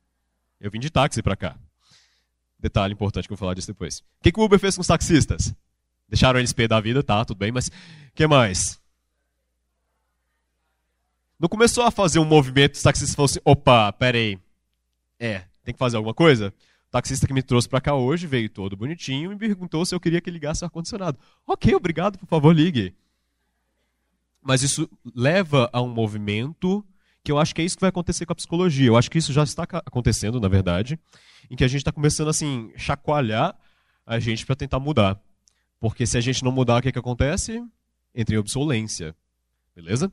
[SPEAKER 5] Eu vim de táxi para cá. Detalhe importante que eu vou falar disso depois. O que, que o Uber fez com os taxistas? Deixaram eles perder da vida, tá, tudo bem, mas o que mais? Não começou a fazer um movimento, os taxistas falaram assim, opa, peraí, é, tem que fazer alguma coisa? O taxista que me trouxe para cá hoje veio todo bonitinho e me perguntou se eu queria que ligasse o ar-condicionado. Ok, obrigado, por favor, ligue. Mas isso leva a um movimento que eu acho que é isso que vai acontecer com a psicologia. Eu acho que isso já está acontecendo, na verdade, em que a gente está começando assim chacoalhar a gente para tentar mudar. Porque se a gente não mudar, o que, que acontece? Entra em obsolência. Beleza?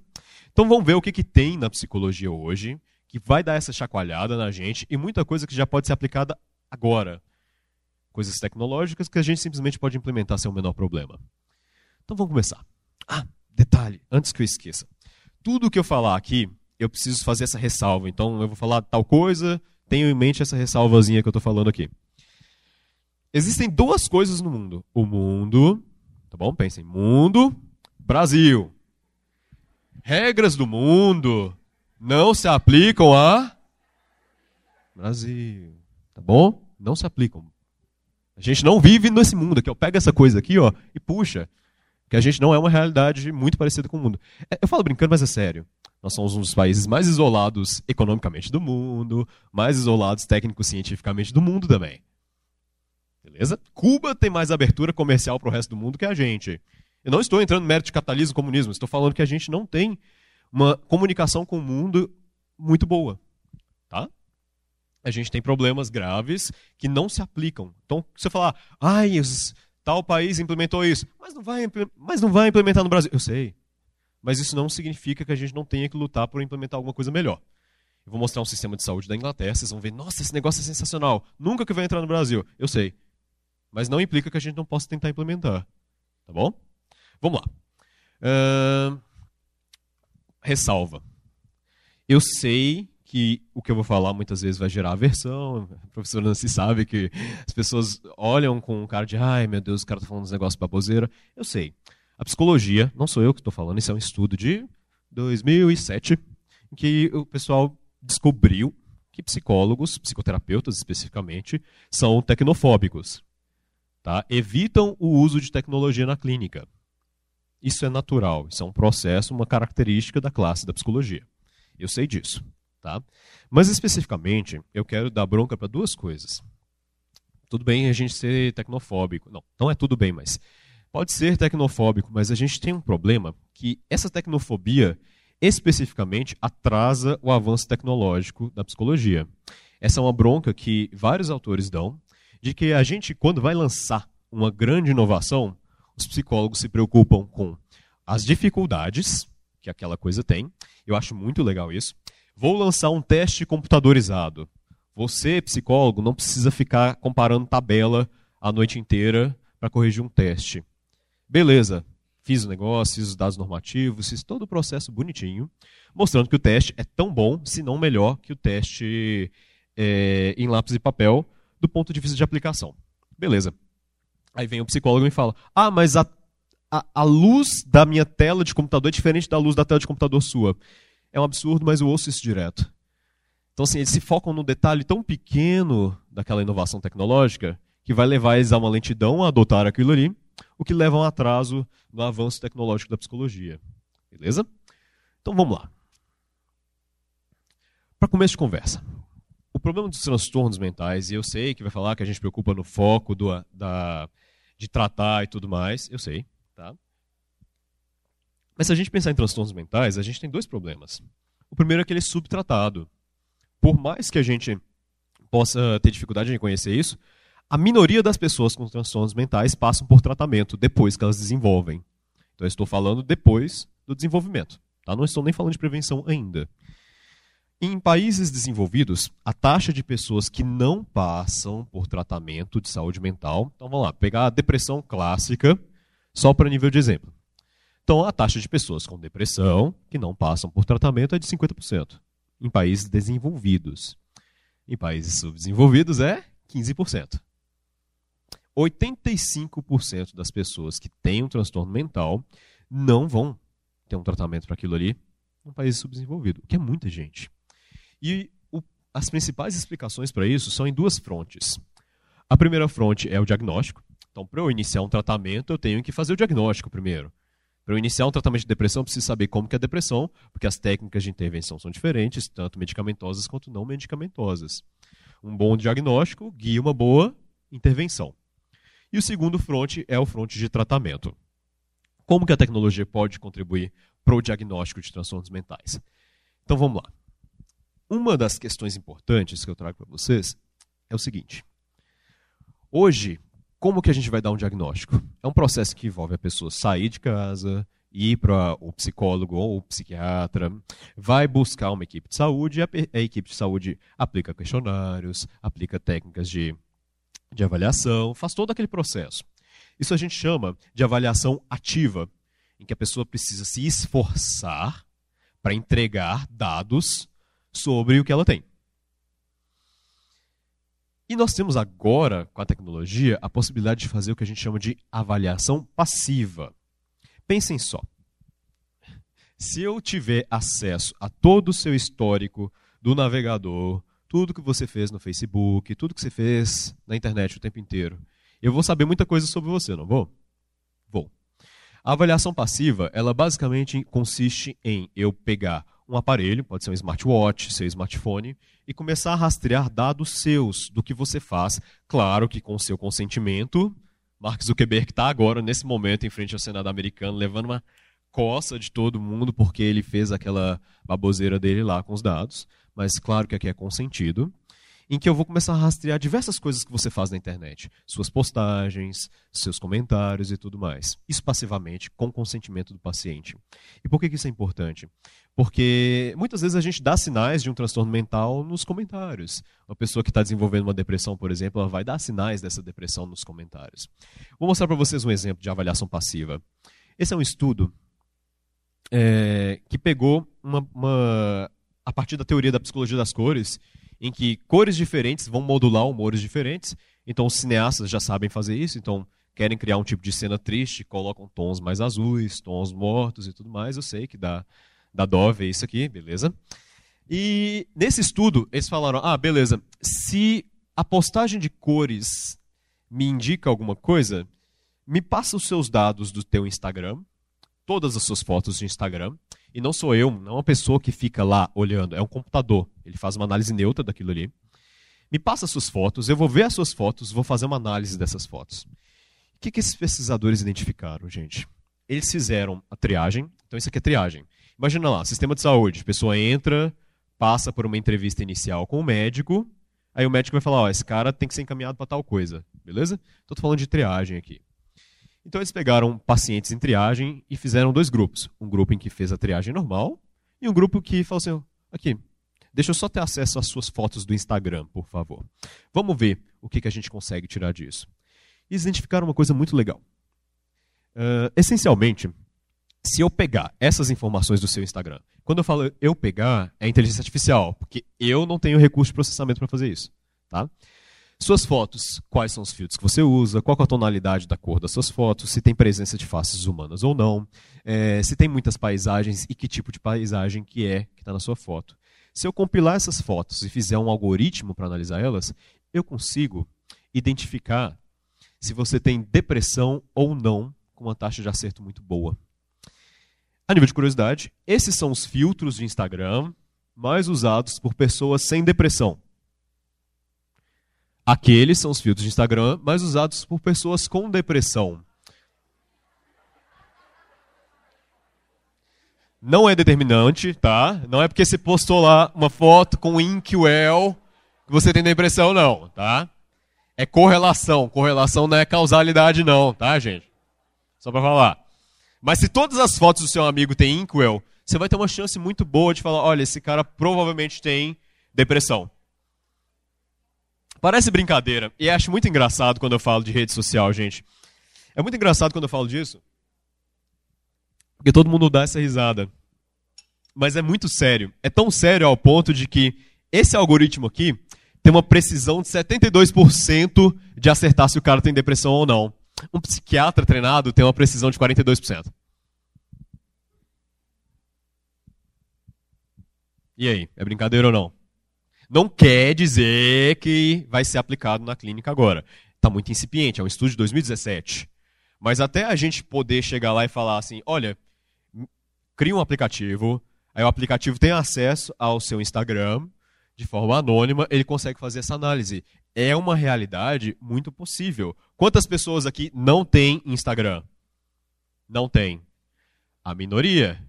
[SPEAKER 5] Então vamos ver o que, que tem na psicologia hoje, que vai dar essa chacoalhada na gente, e muita coisa que já pode ser aplicada agora. Coisas tecnológicas que a gente simplesmente pode implementar sem o menor problema. Então vamos começar. Ah, detalhe, antes que eu esqueça. Tudo que eu falar aqui, eu preciso fazer essa ressalva. Então eu vou falar tal coisa, tenho em mente essa ressalvazinha que eu estou falando aqui. Existem duas coisas no mundo. O mundo, tá bom? Pensem, mundo, Brasil. Regras do mundo não se aplicam a Brasil, tá bom? Não se aplicam. A gente não vive nesse mundo aqui, ó. Pega essa coisa aqui, ó, e puxa, que a gente não é uma realidade muito parecida com o mundo. É, eu falo brincando, mas é sério. Nós somos um dos países mais isolados economicamente do mundo, mais isolados técnico-cientificamente do mundo também. Beleza? Cuba tem mais abertura comercial para o resto do mundo que a gente. Eu não estou entrando no mérito de capitalismo comunismo, estou falando que a gente não tem uma comunicação com o mundo muito boa. A gente tem problemas graves que não se aplicam. Então, você falar, ai, tal país implementou isso, mas não, vai, mas não vai implementar no Brasil. Eu sei mas isso não significa que a gente não tenha que lutar por implementar alguma coisa melhor. Eu vou mostrar um sistema de saúde da Inglaterra, vocês vão ver, nossa, esse negócio é sensacional, nunca que vai entrar no Brasil. Eu sei. Mas não implica que a gente não possa tentar implementar. Tá bom? Vamos lá. Uh... Ressalva. Eu sei que o que eu vou falar muitas vezes vai gerar aversão. A professora Nancy sabe que as pessoas olham com um cara de ai meu Deus, o cara tá falando uns negócios baboseira. Eu sei. A psicologia, não sou eu que estou falando, isso é um estudo de 2007, em que o pessoal descobriu que psicólogos, psicoterapeutas especificamente, são tecnofóbicos. Tá? Evitam o uso de tecnologia na clínica. Isso é natural, isso é um processo, uma característica da classe da psicologia. Eu sei disso. Tá? Mas especificamente, eu quero dar bronca para duas coisas. Tudo bem a gente ser tecnofóbico. Não, não é tudo bem, mas pode ser tecnofóbico, mas a gente tem um problema que essa tecnofobia especificamente atrasa o avanço tecnológico da psicologia. Essa é uma bronca que vários autores dão de que a gente quando vai lançar uma grande inovação, os psicólogos se preocupam com as dificuldades que aquela coisa tem. Eu acho muito legal isso. Vou lançar um teste computadorizado. Você, psicólogo, não precisa ficar comparando tabela a noite inteira para corrigir um teste. Beleza, fiz o negócio, fiz os dados normativos, fiz todo o processo bonitinho, mostrando que o teste é tão bom, se não melhor, que o teste é, em lápis e papel do ponto de vista de aplicação. Beleza. Aí vem o psicólogo e fala: Ah, mas a, a, a, luz da minha tela de computador é diferente da luz da tela de computador sua. É um absurdo, mas eu ouço isso direto. Então, assim, eles se focam num detalhe tão pequeno daquela inovação tecnológica que vai levar eles a uma lentidão a adotar aquilo ali, o que leva a um atraso no avanço tecnológico da psicologia. Beleza? Então vamos lá. Para começo de conversa. O problema dos transtornos mentais, e eu sei que vai falar que a gente preocupa no foco do, da, de tratar e tudo mais, eu sei, tá? Mas se a gente pensar em transtornos mentais, a gente tem dois problemas. O primeiro é que ele é subtratado. Por mais que a gente possa ter dificuldade em reconhecer isso, a minoria das pessoas com transtornos mentais passam por tratamento depois que elas desenvolvem. Então eu estou falando depois do desenvolvimento. Tá? Não estou nem falando de prevenção ainda. Em países desenvolvidos, a taxa de pessoas que não passam por tratamento de saúde mental. Então vamos lá, pegar a depressão clássica, só para nível de exemplo. Então a taxa de pessoas com depressão que não passam por tratamento é de 50%. Em países desenvolvidos. Em países subdesenvolvidos é 15%. 85% das pessoas que têm um transtorno mental não vão ter um tratamento para aquilo ali num país subdesenvolvido, o que é muita gente. E o, as principais explicações para isso são em duas frontes. A primeira fronte é o diagnóstico. Então, para eu iniciar um tratamento, eu tenho que fazer o diagnóstico primeiro. Para eu iniciar um tratamento de depressão, eu preciso saber como que é a depressão, porque as técnicas de intervenção são diferentes, tanto medicamentosas quanto não medicamentosas. Um bom diagnóstico guia uma boa intervenção. E o segundo fronte é o fronte de tratamento. Como que a tecnologia pode contribuir para o diagnóstico de transtornos mentais? Então vamos lá. Uma das questões importantes que eu trago para vocês é o seguinte. Hoje, como que a gente vai dar um diagnóstico? É um processo que envolve a pessoa sair de casa, ir para o psicólogo ou o psiquiatra, vai buscar uma equipe de saúde, a, a equipe de saúde aplica questionários, aplica técnicas de, de avaliação, faz todo aquele processo. Isso a gente chama de avaliação ativa, em que a pessoa precisa se esforçar para entregar dados sobre o que ela tem. E nós temos agora, com a tecnologia, a possibilidade de fazer o que a gente chama de avaliação passiva. Pensem só. Se eu tiver acesso a todo o seu histórico do navegador, tudo que você fez no Facebook, tudo que você fez na internet o tempo inteiro, eu vou saber muita coisa sobre você, não vou? Vou. A avaliação passiva, ela basicamente consiste em eu pegar um aparelho, pode ser um smartwatch, seu smartphone, e começar a rastrear dados seus do que você faz, claro que com seu consentimento. Mark Zuckerberg está agora, nesse momento, em frente ao Senado americano, levando uma coça de todo mundo porque ele fez aquela baboseira dele lá com os dados, mas claro que aqui é consentido em que eu vou começar a rastrear diversas coisas que você faz na internet. Suas postagens, seus comentários e tudo mais. Isso passivamente, com consentimento do paciente. E por que isso é importante? Porque muitas vezes a gente dá sinais de um transtorno mental nos comentários. Uma pessoa que está desenvolvendo uma depressão, por exemplo, ela vai dar sinais dessa depressão nos comentários. Vou mostrar para vocês um exemplo de avaliação passiva. Esse é um estudo é, que pegou uma, uma, a partir da teoria da psicologia das cores em que cores diferentes vão modular humores diferentes. Então, os cineastas já sabem fazer isso. Então, querem criar um tipo de cena triste, colocam tons mais azuis, tons mortos e tudo mais. Eu sei que dá, dá dó ver isso aqui, beleza? E nesse estudo, eles falaram: ah, beleza, se a postagem de cores me indica alguma coisa, me passa os seus dados do teu Instagram, todas as suas fotos de Instagram, e não sou eu, não é uma pessoa que fica lá olhando, é um computador. Ele faz uma análise neutra daquilo ali. Me passa suas fotos, eu vou ver as suas fotos, vou fazer uma análise dessas fotos. O que, que esses pesquisadores identificaram, gente? Eles fizeram a triagem. Então, isso aqui é triagem. Imagina lá, sistema de saúde. A pessoa entra, passa por uma entrevista inicial com o médico. Aí o médico vai falar: Ó, esse cara tem que ser encaminhado para tal coisa. Beleza? Estou falando de triagem aqui. Então eles pegaram pacientes em triagem e fizeram dois grupos. Um grupo em que fez a triagem normal e um grupo que falou assim: aqui, deixa eu só ter acesso às suas fotos do Instagram, por favor. Vamos ver o que, que a gente consegue tirar disso. Eles identificaram uma coisa muito legal. Uh, essencialmente, se eu pegar essas informações do seu Instagram, quando eu falo eu pegar, é inteligência artificial, porque eu não tenho recurso de processamento para fazer isso. Tá? Suas fotos, quais são os filtros que você usa, qual é a tonalidade da cor das suas fotos, se tem presença de faces humanas ou não, é, se tem muitas paisagens e que tipo de paisagem que é que está na sua foto. Se eu compilar essas fotos e fizer um algoritmo para analisar elas, eu consigo identificar se você tem depressão ou não com uma taxa de acerto muito boa. A nível de curiosidade, esses são os filtros de Instagram mais usados por pessoas sem depressão. Aqueles são os filtros de Instagram mais usados por pessoas com depressão. Não é determinante, tá? Não é porque você postou lá uma foto com Inkwell que você tem depressão, não, tá? É correlação. Correlação não é causalidade, não, tá, gente? Só para falar. Mas se todas as fotos do seu amigo têm Inkwell, você vai ter uma chance muito boa de falar: olha, esse cara provavelmente tem depressão. Parece brincadeira. E acho muito engraçado quando eu falo de rede social, gente. É muito engraçado quando eu falo disso. Porque todo mundo dá essa risada. Mas é muito sério. É tão sério ao ponto de que esse algoritmo aqui tem uma precisão de 72% de acertar se o cara tem depressão ou não. Um psiquiatra treinado tem uma precisão de 42%. E aí, é brincadeira ou não? não quer dizer que vai ser aplicado na clínica agora. Está muito incipiente, é um estudo de 2017. Mas até a gente poder chegar lá e falar assim, olha, cria um aplicativo, aí o aplicativo tem acesso ao seu Instagram de forma anônima, ele consegue fazer essa análise. É uma realidade muito possível. Quantas pessoas aqui não têm Instagram? Não tem. A minoria.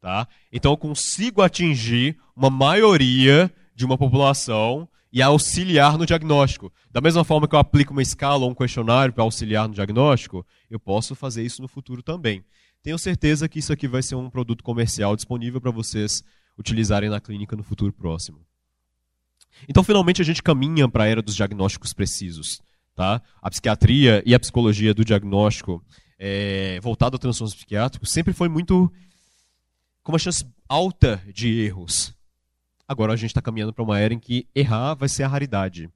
[SPEAKER 5] Tá? Então eu consigo atingir uma maioria de uma população e auxiliar no diagnóstico. Da mesma forma que eu aplico uma escala ou um questionário para auxiliar no diagnóstico, eu posso fazer isso no futuro também. Tenho certeza que isso aqui vai ser um produto comercial disponível para vocês utilizarem na clínica no futuro próximo. Então, finalmente, a gente caminha para a era dos diagnósticos precisos. Tá? A psiquiatria e a psicologia do diagnóstico é, voltado a transtornos psiquiátricos sempre foi muito com uma chance alta de erros. Agora a gente está caminhando para uma era em que errar vai ser a raridade.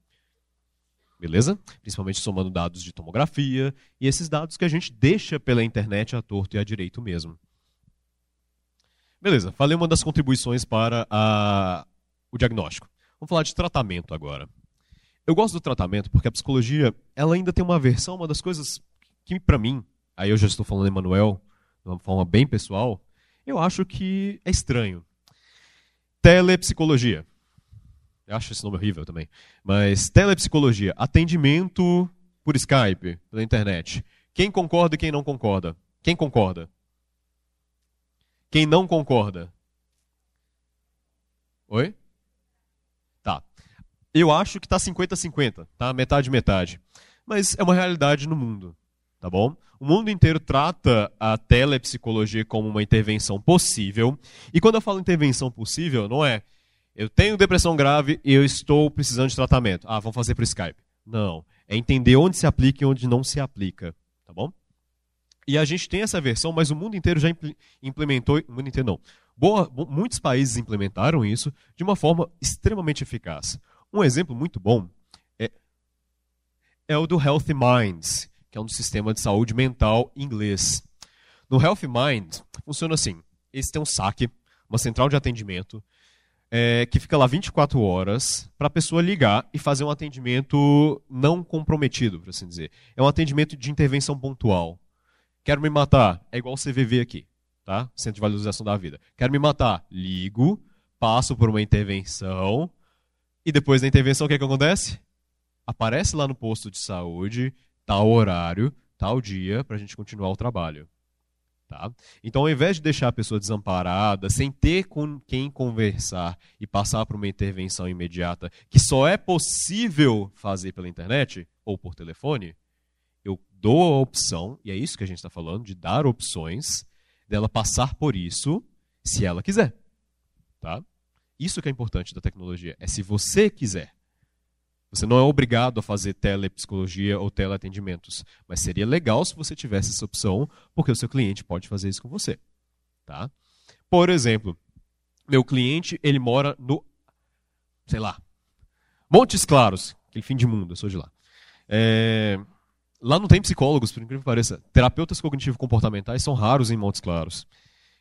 [SPEAKER 5] Beleza? Principalmente somando dados de tomografia e esses dados que a gente deixa pela internet à torto e à direito mesmo. Beleza, falei uma das contribuições para a... o diagnóstico. Vamos falar de tratamento agora. Eu gosto do tratamento porque a psicologia ela ainda tem uma versão, uma das coisas que, para mim, aí eu já estou falando Emanuel, de uma forma bem pessoal, eu acho que é estranho telepsicologia. Eu acho esse nome horrível também. Mas telepsicologia, atendimento por Skype, pela internet. Quem concorda e quem não concorda? Quem concorda? Quem não concorda? Oi? Tá. Eu acho que está 50-50, tá? Metade, metade. Mas é uma realidade no mundo, tá bom? O mundo inteiro trata a telepsicologia como uma intervenção possível. E quando eu falo intervenção possível, não é eu tenho depressão grave e eu estou precisando de tratamento. Ah, vamos fazer por Skype. Não. É entender onde se aplica e onde não se aplica. Tá bom? E a gente tem essa versão, mas o mundo inteiro já implementou. O mundo inteiro não. Boa, muitos países implementaram isso de uma forma extremamente eficaz. Um exemplo muito bom é, é o do Healthy Minds, que é um sistema de saúde mental inglês. No Health Mind, funciona assim: eles têm um saque, uma central de atendimento, é, que fica lá 24 horas para a pessoa ligar e fazer um atendimento não comprometido, por assim dizer. É um atendimento de intervenção pontual. Quero me matar, é igual o CVV aqui, tá? Centro de Valorização da Vida. Quero me matar, ligo, passo por uma intervenção e depois da intervenção o que, é que acontece? Aparece lá no posto de saúde, tal horário, tal dia, para a gente continuar o trabalho. Tá? Então, ao invés de deixar a pessoa desamparada, sem ter com quem conversar e passar por uma intervenção imediata, que só é possível fazer pela internet ou por telefone, eu dou a opção, e é isso que a gente está falando, de dar opções, dela passar por isso, se ela quiser. Tá? Isso que é importante da tecnologia, é se você quiser. Você não é obrigado a fazer telepsicologia ou teleatendimentos, mas seria legal se você tivesse essa opção, porque o seu cliente pode fazer isso com você. Tá? Por exemplo, meu cliente ele mora no, sei lá, Montes Claros. aquele fim de mundo, eu sou de lá. É, lá não tem psicólogos, por incrível que pareça. Terapeutas cognitivo-comportamentais são raros em Montes Claros.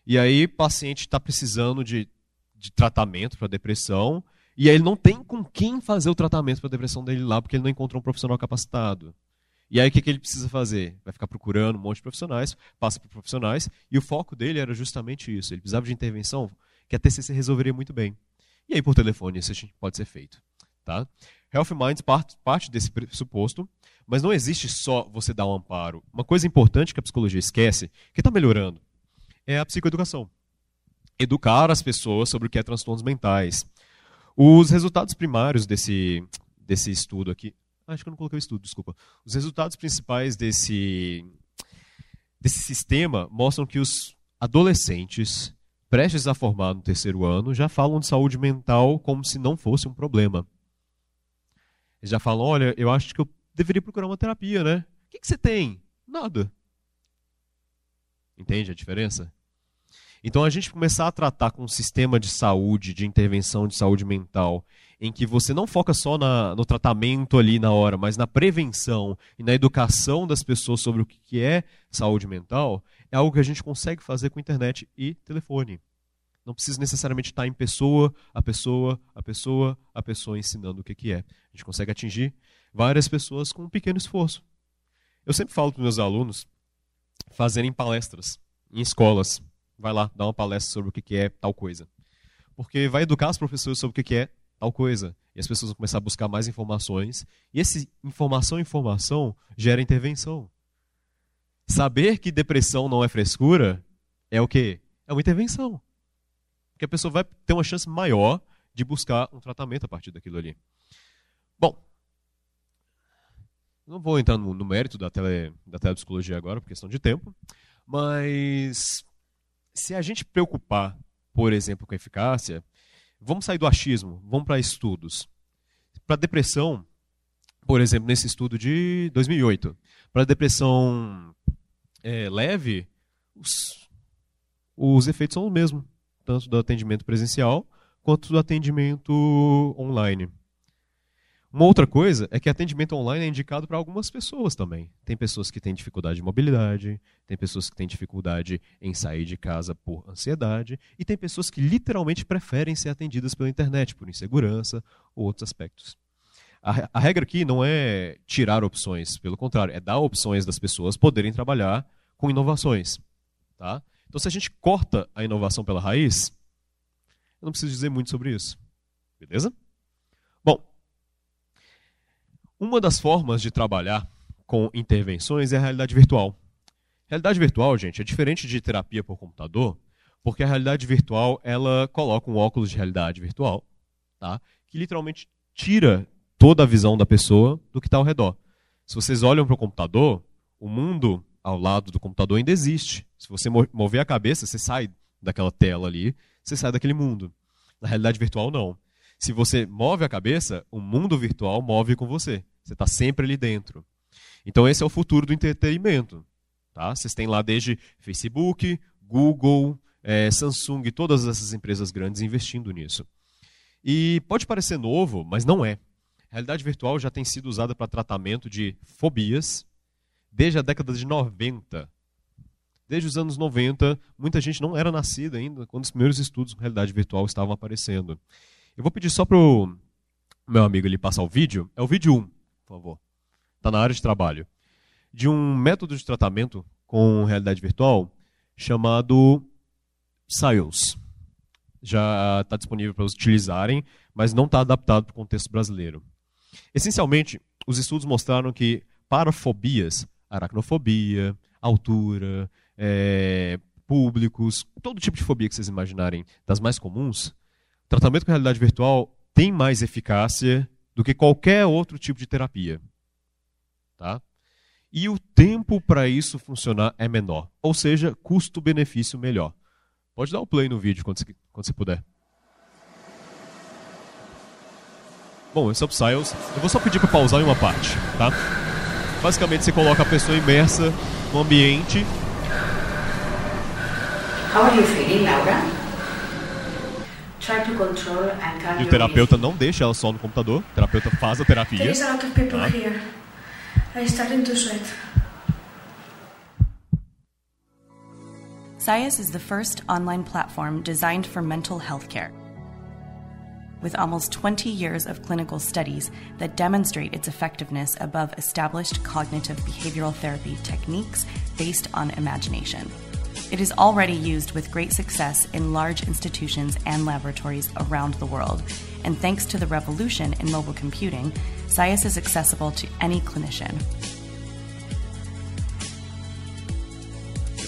[SPEAKER 5] E aí, paciente está precisando de, de tratamento para depressão, e aí ele não tem com quem fazer o tratamento para a depressão dele lá, porque ele não encontrou um profissional capacitado. E aí o que, que ele precisa fazer? Vai ficar procurando um monte de profissionais, passa por profissionais, e o foco dele era justamente isso. Ele precisava de intervenção que a TCC resolveria muito bem. E aí por telefone isso pode ser feito. Tá? Health Minds parte, desse pressuposto, mas não existe só você dar um amparo. Uma coisa importante que a psicologia esquece, que está melhorando, é a psicoeducação. Educar as pessoas sobre o que é transtornos mentais. Os resultados primários desse, desse estudo aqui. Acho que eu não coloquei o estudo, desculpa. Os resultados principais desse, desse sistema mostram que os adolescentes prestes a formar no terceiro ano já falam de saúde mental como se não fosse um problema. Eles já falam: olha, eu acho que eu deveria procurar uma terapia, né? O que, que você tem? Nada. Entende a diferença? Então, a gente começar a tratar com um sistema de saúde, de intervenção de saúde mental, em que você não foca só na, no tratamento ali na hora, mas na prevenção e na educação das pessoas sobre o que é saúde mental, é algo que a gente consegue fazer com internet e telefone. Não precisa necessariamente estar em pessoa, a pessoa, a pessoa, a pessoa ensinando o que é. A gente consegue atingir várias pessoas com um pequeno esforço. Eu sempre falo para meus alunos fazerem palestras em escolas. Vai lá, dá uma palestra sobre o que é tal coisa. Porque vai educar os professores sobre o que é tal coisa. E as pessoas vão começar a buscar mais informações. E essa informação, informação, gera intervenção. Saber que depressão não é frescura é o quê? É uma intervenção. Porque a pessoa vai ter uma chance maior de buscar um tratamento a partir daquilo ali. Bom, não vou entrar no, no mérito da, tele, da telepsicologia agora, por questão de tempo, mas se a gente preocupar, por exemplo, com a eficácia, vamos sair do achismo, vamos para estudos. Para depressão, por exemplo, nesse estudo de 2008, para depressão é, leve, os, os efeitos são os mesmos, tanto do atendimento presencial quanto do atendimento online. Uma outra coisa é que atendimento online é indicado para algumas pessoas também. Tem pessoas que têm dificuldade de mobilidade, tem pessoas que têm dificuldade em sair de casa por ansiedade, e tem pessoas que literalmente preferem ser atendidas pela internet, por insegurança ou outros aspectos. A, a regra aqui não é tirar opções, pelo contrário, é dar opções das pessoas poderem trabalhar com inovações. Tá? Então, se a gente corta a inovação pela raiz, eu não preciso dizer muito sobre isso. Beleza? Uma das formas de trabalhar com intervenções é a realidade virtual. Realidade virtual, gente, é diferente de terapia por computador, porque a realidade virtual ela coloca um óculos de realidade virtual, tá? que literalmente tira toda a visão da pessoa do que está ao redor. Se vocês olham para o computador, o mundo ao lado do computador ainda existe. Se você mover a cabeça, você sai daquela tela ali, você sai daquele mundo. Na realidade virtual, não. Se você move a cabeça, o mundo virtual move com você. Você está sempre ali dentro. Então esse é o futuro do entretenimento. Tá? Vocês têm lá desde Facebook, Google, é, Samsung, todas essas empresas grandes investindo nisso. E pode parecer novo, mas não é. Realidade virtual já tem sido usada para tratamento de fobias desde a década de 90. Desde os anos 90, muita gente não era nascida ainda quando os primeiros estudos com realidade virtual estavam aparecendo. Eu vou pedir só para o meu amigo ele passar o vídeo. É o vídeo 1, por favor. Está na área de trabalho. De um método de tratamento com realidade virtual chamado SILES. Já está disponível para utilizarem, mas não está adaptado para o contexto brasileiro. Essencialmente, os estudos mostraram que para fobias, aracnofobia, altura, é, públicos, todo tipo de fobia que vocês imaginarem, das mais comuns, tratamento com realidade virtual tem mais eficácia do que qualquer outro tipo de terapia. Tá? E o tempo para isso funcionar é menor. Ou seja, custo-benefício melhor. Pode dar o play no vídeo quando você, quando você puder. Bom, esse é o Psyles. Eu vou só pedir para pausar em uma parte. Tá? Basicamente, você coloca a pessoa imersa no ambiente.
[SPEAKER 6] How are you feeling, Laura?
[SPEAKER 5] E o terapeuta não deixa ela só no computador. O terapeuta faz a terapia.
[SPEAKER 6] There is a lot of people
[SPEAKER 5] Tá.
[SPEAKER 6] here. I started to sweat.
[SPEAKER 7] SciAS is the first online platform designed for mental health care. With almost 20 years of clinical studies that demonstrate its effectiveness above established cognitive behavioral therapy techniques based on imagination. It is already used with great success in large institutions and laboratories around the world. And thanks to the revolution in mobile computing, SciAS is accessible to any clinician.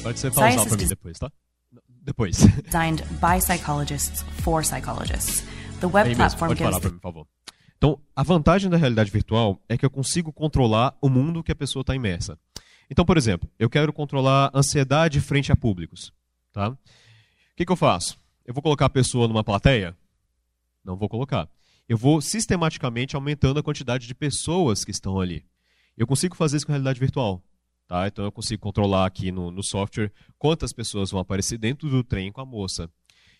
[SPEAKER 5] Pode ser pausar pra mim
[SPEAKER 7] is-
[SPEAKER 5] depois, tá? Depois.
[SPEAKER 7] Designed by psychologists for psychologists. The web platform
[SPEAKER 5] pode
[SPEAKER 7] gives
[SPEAKER 5] parar mim, por favor. Então, a vantagem da realidade virtual é que eu consigo controlar o mundo que a pessoa está imersa. Então, por exemplo, eu quero controlar ansiedade frente a públicos. Tá? O que, que eu faço? Eu vou colocar a pessoa numa plateia? Não vou colocar. Eu vou sistematicamente aumentando a quantidade de pessoas que estão ali. Eu consigo fazer isso com realidade virtual. Tá? Então eu consigo controlar aqui no, no software quantas pessoas vão aparecer dentro do trem com a moça.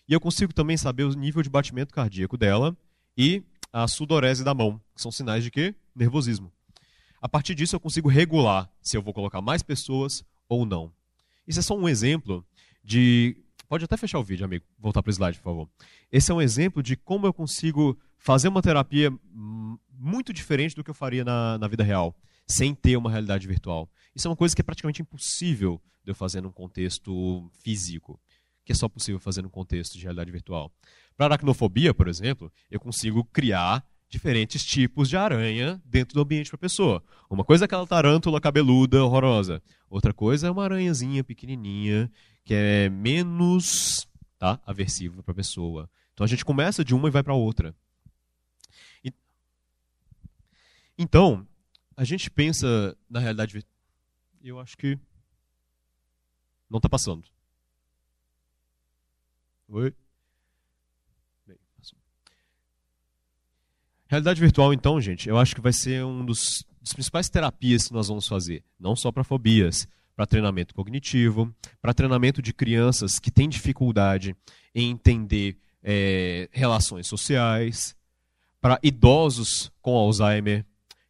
[SPEAKER 5] E eu consigo também saber o nível de batimento cardíaco dela e a sudorese da mão, que são sinais de quê? Nervosismo. A partir disso eu consigo regular se eu vou colocar mais pessoas ou não. Isso é só um exemplo de. Pode até fechar o vídeo, amigo. Voltar para o slide, por favor. Esse é um exemplo de como eu consigo fazer uma terapia muito diferente do que eu faria na, na vida real, sem ter uma realidade virtual. Isso é uma coisa que é praticamente impossível de eu fazer num contexto físico, que é só possível fazer num contexto de realidade virtual. Para aracnofobia, por exemplo, eu consigo criar diferentes tipos de aranha dentro do ambiente para a pessoa. Uma coisa é aquela tarântula cabeluda horrorosa. Outra coisa é uma aranhazinha pequenininha que é menos tá, aversiva para a pessoa. Então a gente começa de uma e vai para outra. E- Então, a gente pensa na realidade. Eu acho que não está passando. Oi? Bem, passou. Realidade virtual, então, gente, eu acho que vai ser um dos, dos principais terapias que nós vamos fazer. Não só para fobias, para treinamento cognitivo, para treinamento de crianças que têm dificuldade em entender eh, relações sociais, para idosos com Alzheimer.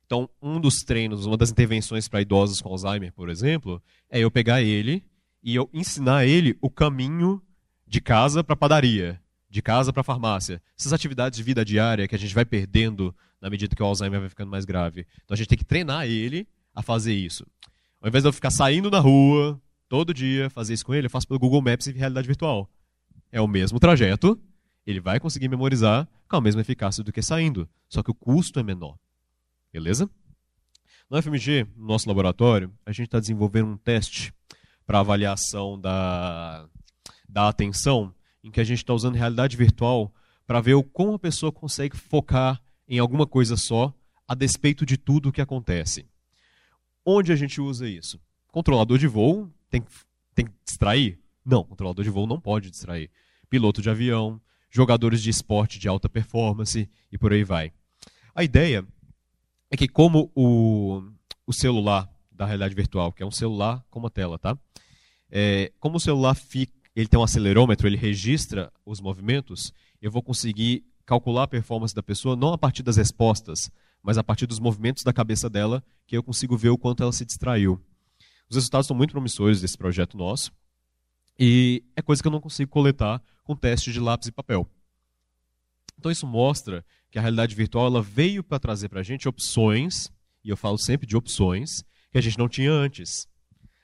[SPEAKER 5] Então, um dos treinos, uma das intervenções para idosos com Alzheimer, por exemplo, é eu pegar ele e eu ensinar ele o caminho de casa para padaria, de casa para farmácia. Essas atividades de vida diária que a gente vai perdendo na medida que o Alzheimer vai ficando mais grave. Então a gente tem que treinar ele a fazer isso. Ao invés de eu ficar saindo na rua todo dia, fazer isso com ele, eu faço pelo Google Maps em realidade virtual. É o mesmo trajeto, ele vai conseguir memorizar com a mesma eficácia do que saindo, só que o custo é menor. Beleza? No FMG, no nosso laboratório, a gente está desenvolvendo um teste para avaliação da, da atenção, em que a gente está usando realidade virtual para ver o como a pessoa consegue focar em alguma coisa só, a despeito de tudo o que acontece. Onde a gente usa isso? Controlador de voo tem, tem que distrair? Não, controlador de voo não pode distrair. Piloto de avião, jogadores de esporte de alta performance e por aí vai. A ideia é que como o, o celular da realidade virtual, que é um celular com uma tela, tá? É, como o celular fica, ele tem um acelerômetro, ele registra os movimentos, eu vou conseguir calcular a performance da pessoa não a partir das respostas, mas a partir dos movimentos da cabeça dela, que eu consigo ver o quanto ela se distraiu. Os resultados são muito promissores desse projeto nosso, e é coisa que eu não consigo coletar com teste de lápis e papel. Então isso mostra que a realidade virtual ela veio para trazer para a gente opções, e eu falo sempre de opções, que a gente não tinha antes.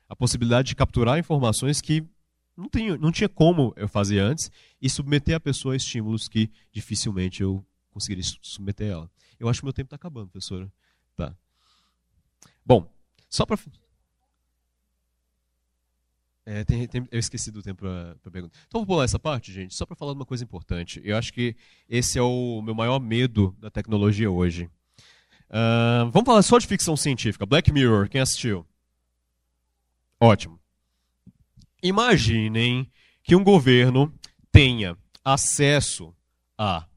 [SPEAKER 5] A possibilidade de capturar informações que não tinha, não tinha como eu fazer antes e submeter a pessoa a estímulos que dificilmente eu conseguiria su- submeter ela. Eu acho que meu tempo está acabando, professora. Tá. Bom, só para. É, tem- tem- eu esqueci do tempo para pergunta. Então vou pular essa parte, gente, só para falar de uma coisa importante. Eu acho que esse é o meu maior medo da tecnologia hoje. Ah, vamos falar só de ficção científica. Black Mirror, quem assistiu? Ótimo. Imaginem que um governo tenha acesso a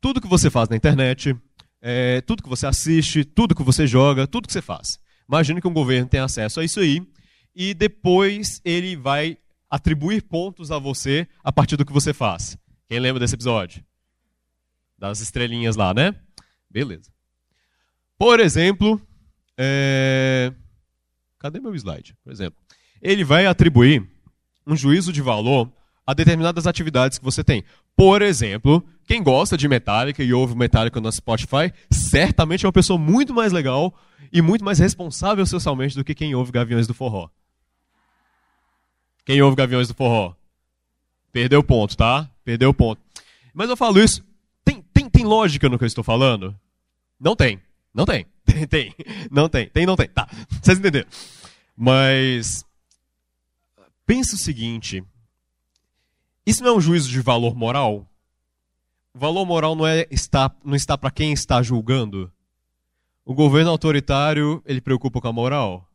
[SPEAKER 5] tudo que você faz na internet, é, tudo que você assiste, tudo que você joga, tudo que você faz. Imagine que um governo tem acesso a isso aí e depois ele vai atribuir pontos a você a partir do que você faz. Quem lembra desse episódio? Das estrelinhas lá, né? Beleza. Por exemplo, é... cadê meu slide? Por exemplo, ele vai atribuir um juízo de valor a determinadas atividades que você tem. Por exemplo, quem gosta de Metallica e ouve Metallica no Spotify, certamente é uma pessoa muito mais legal e muito mais responsável socialmente do que quem ouve Gaviões do Forró. Quem ouve Gaviões do Forró? Perdeu ponto, tá? Perdeu ponto. Mas eu falo isso. Tem, tem, tem lógica no que eu estou falando? Não tem. Não tem. Tem. Não tem. Tem, não tem. Tá. Vocês entenderam. Mas. Pensa o seguinte. Isso não é um juízo de valor moral? Valor moral não, é está, não está para quem está julgando? O governo autoritário, ele preocupa com a moral?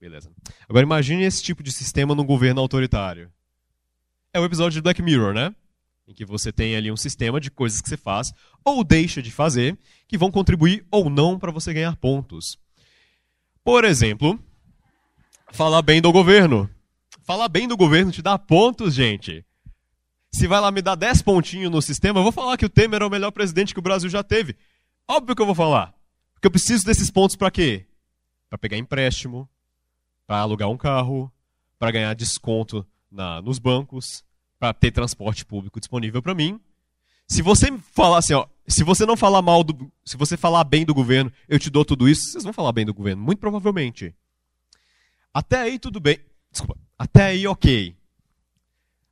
[SPEAKER 5] Beleza. Agora imagine esse tipo de sistema num governo autoritário. É o episódio de Black Mirror, né? Em que você tem ali um sistema de coisas que você faz ou deixa de fazer que vão contribuir ou não para você ganhar pontos. Por exemplo, falar bem do governo. Falar bem do governo te dá pontos, gente. Se vai lá me dar 10 pontinhos no sistema, eu vou falar que o Temer é o melhor presidente que o Brasil já teve. Óbvio que eu vou falar. Porque eu preciso desses pontos para quê? Para pegar empréstimo, para alugar um carro, para ganhar desconto na, nos bancos, para ter transporte público disponível para mim. Se você falar assim, ó, se você não falar mal do, se você falar bem do governo, eu te dou tudo isso, vocês vão falar bem do governo, muito provavelmente. Até aí tudo bem. Desculpa. Até aí ok.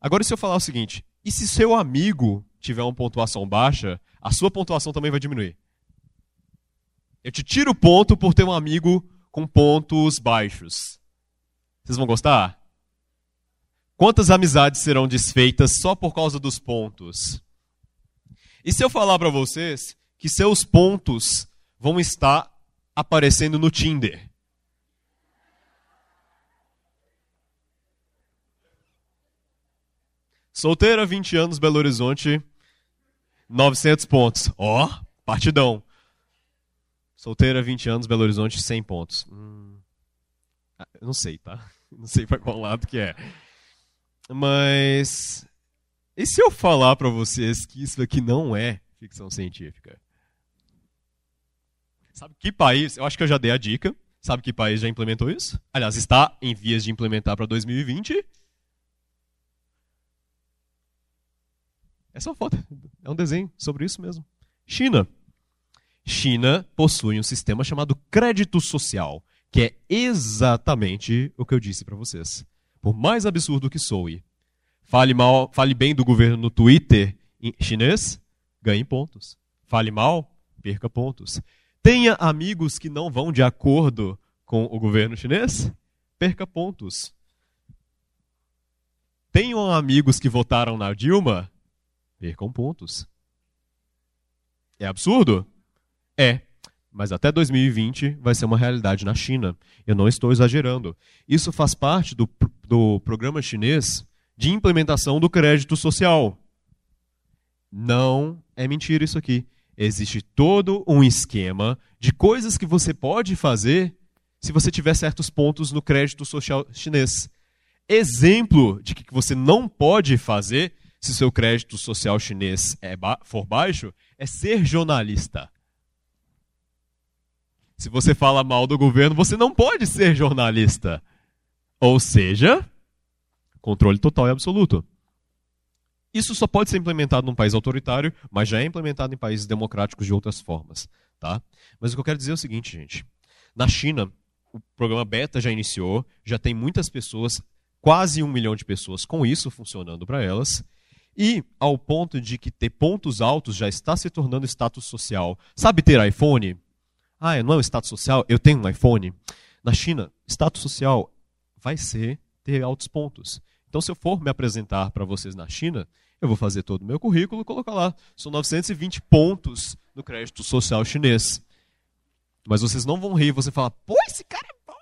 [SPEAKER 5] Agora se eu falar o seguinte, e se seu amigo tiver uma pontuação baixa, a sua pontuação também vai diminuir. Eu te tiro ponto por ter um amigo com pontos baixos. Vocês vão gostar? Quantas amizades serão desfeitas só por causa dos pontos? E se eu falar para vocês que seus pontos vão estar aparecendo no Tinder? Solteira, 20 anos, Belo Horizonte, 900 pontos. Ó, oh, partidão. Solteira, 20 anos, Belo Horizonte, 100 pontos. Hum. Ah, não sei, tá? Não sei para qual lado que é. Mas. E se eu falar para vocês que isso aqui não é ficção científica? Sabe que país? Eu acho que eu já dei a dica. Sabe que país já implementou isso? Aliás, está em vias de implementar para 2020. Essa é uma foto. É um desenho sobre isso mesmo. China. China possui um sistema chamado crédito social, que é exatamente o que eu disse para vocês. Por mais absurdo que soe, fale mal, fale bem do governo no Twitter chinês, ganhe pontos. Fale mal, perca pontos. Tenha amigos que não vão de acordo com o governo chinês, perca pontos. Tenham amigos que votaram na Dilma, percam pontos. É absurdo? É. Mas até 2020 vai ser uma realidade na China. Eu não estou exagerando. Isso faz parte do, do programa chinês de implementação do crédito social. Não é mentira isso aqui. Existe todo um esquema de coisas que você pode fazer se você tiver certos pontos no crédito social chinês. Exemplo de que você não pode fazer se seu crédito social chinês é ba for baixo é ser jornalista. Se você fala mal do governo, você não pode ser jornalista. Ou seja, controle total e absoluto. Isso só pode ser implementado num país autoritário, mas já é implementado em países democráticos de outras formas. Tá? Mas o que eu quero dizer é o seguinte, gente. Na China, o programa Beta já iniciou, já tem muitas pessoas, quase um milhão de pessoas com isso funcionando para elas. E ao ponto de que ter pontos altos já está se tornando status social. Sabe ter iPhone? Ah, não é um status social, eu tenho um iPhone. Na China, status social vai ser ter altos pontos. Então, se eu for me apresentar para vocês na China, eu vou fazer todo o meu currículo colocar lá. São 920 pontos no crédito social chinês. Mas vocês não vão rir, você fala, pô, esse cara é bom.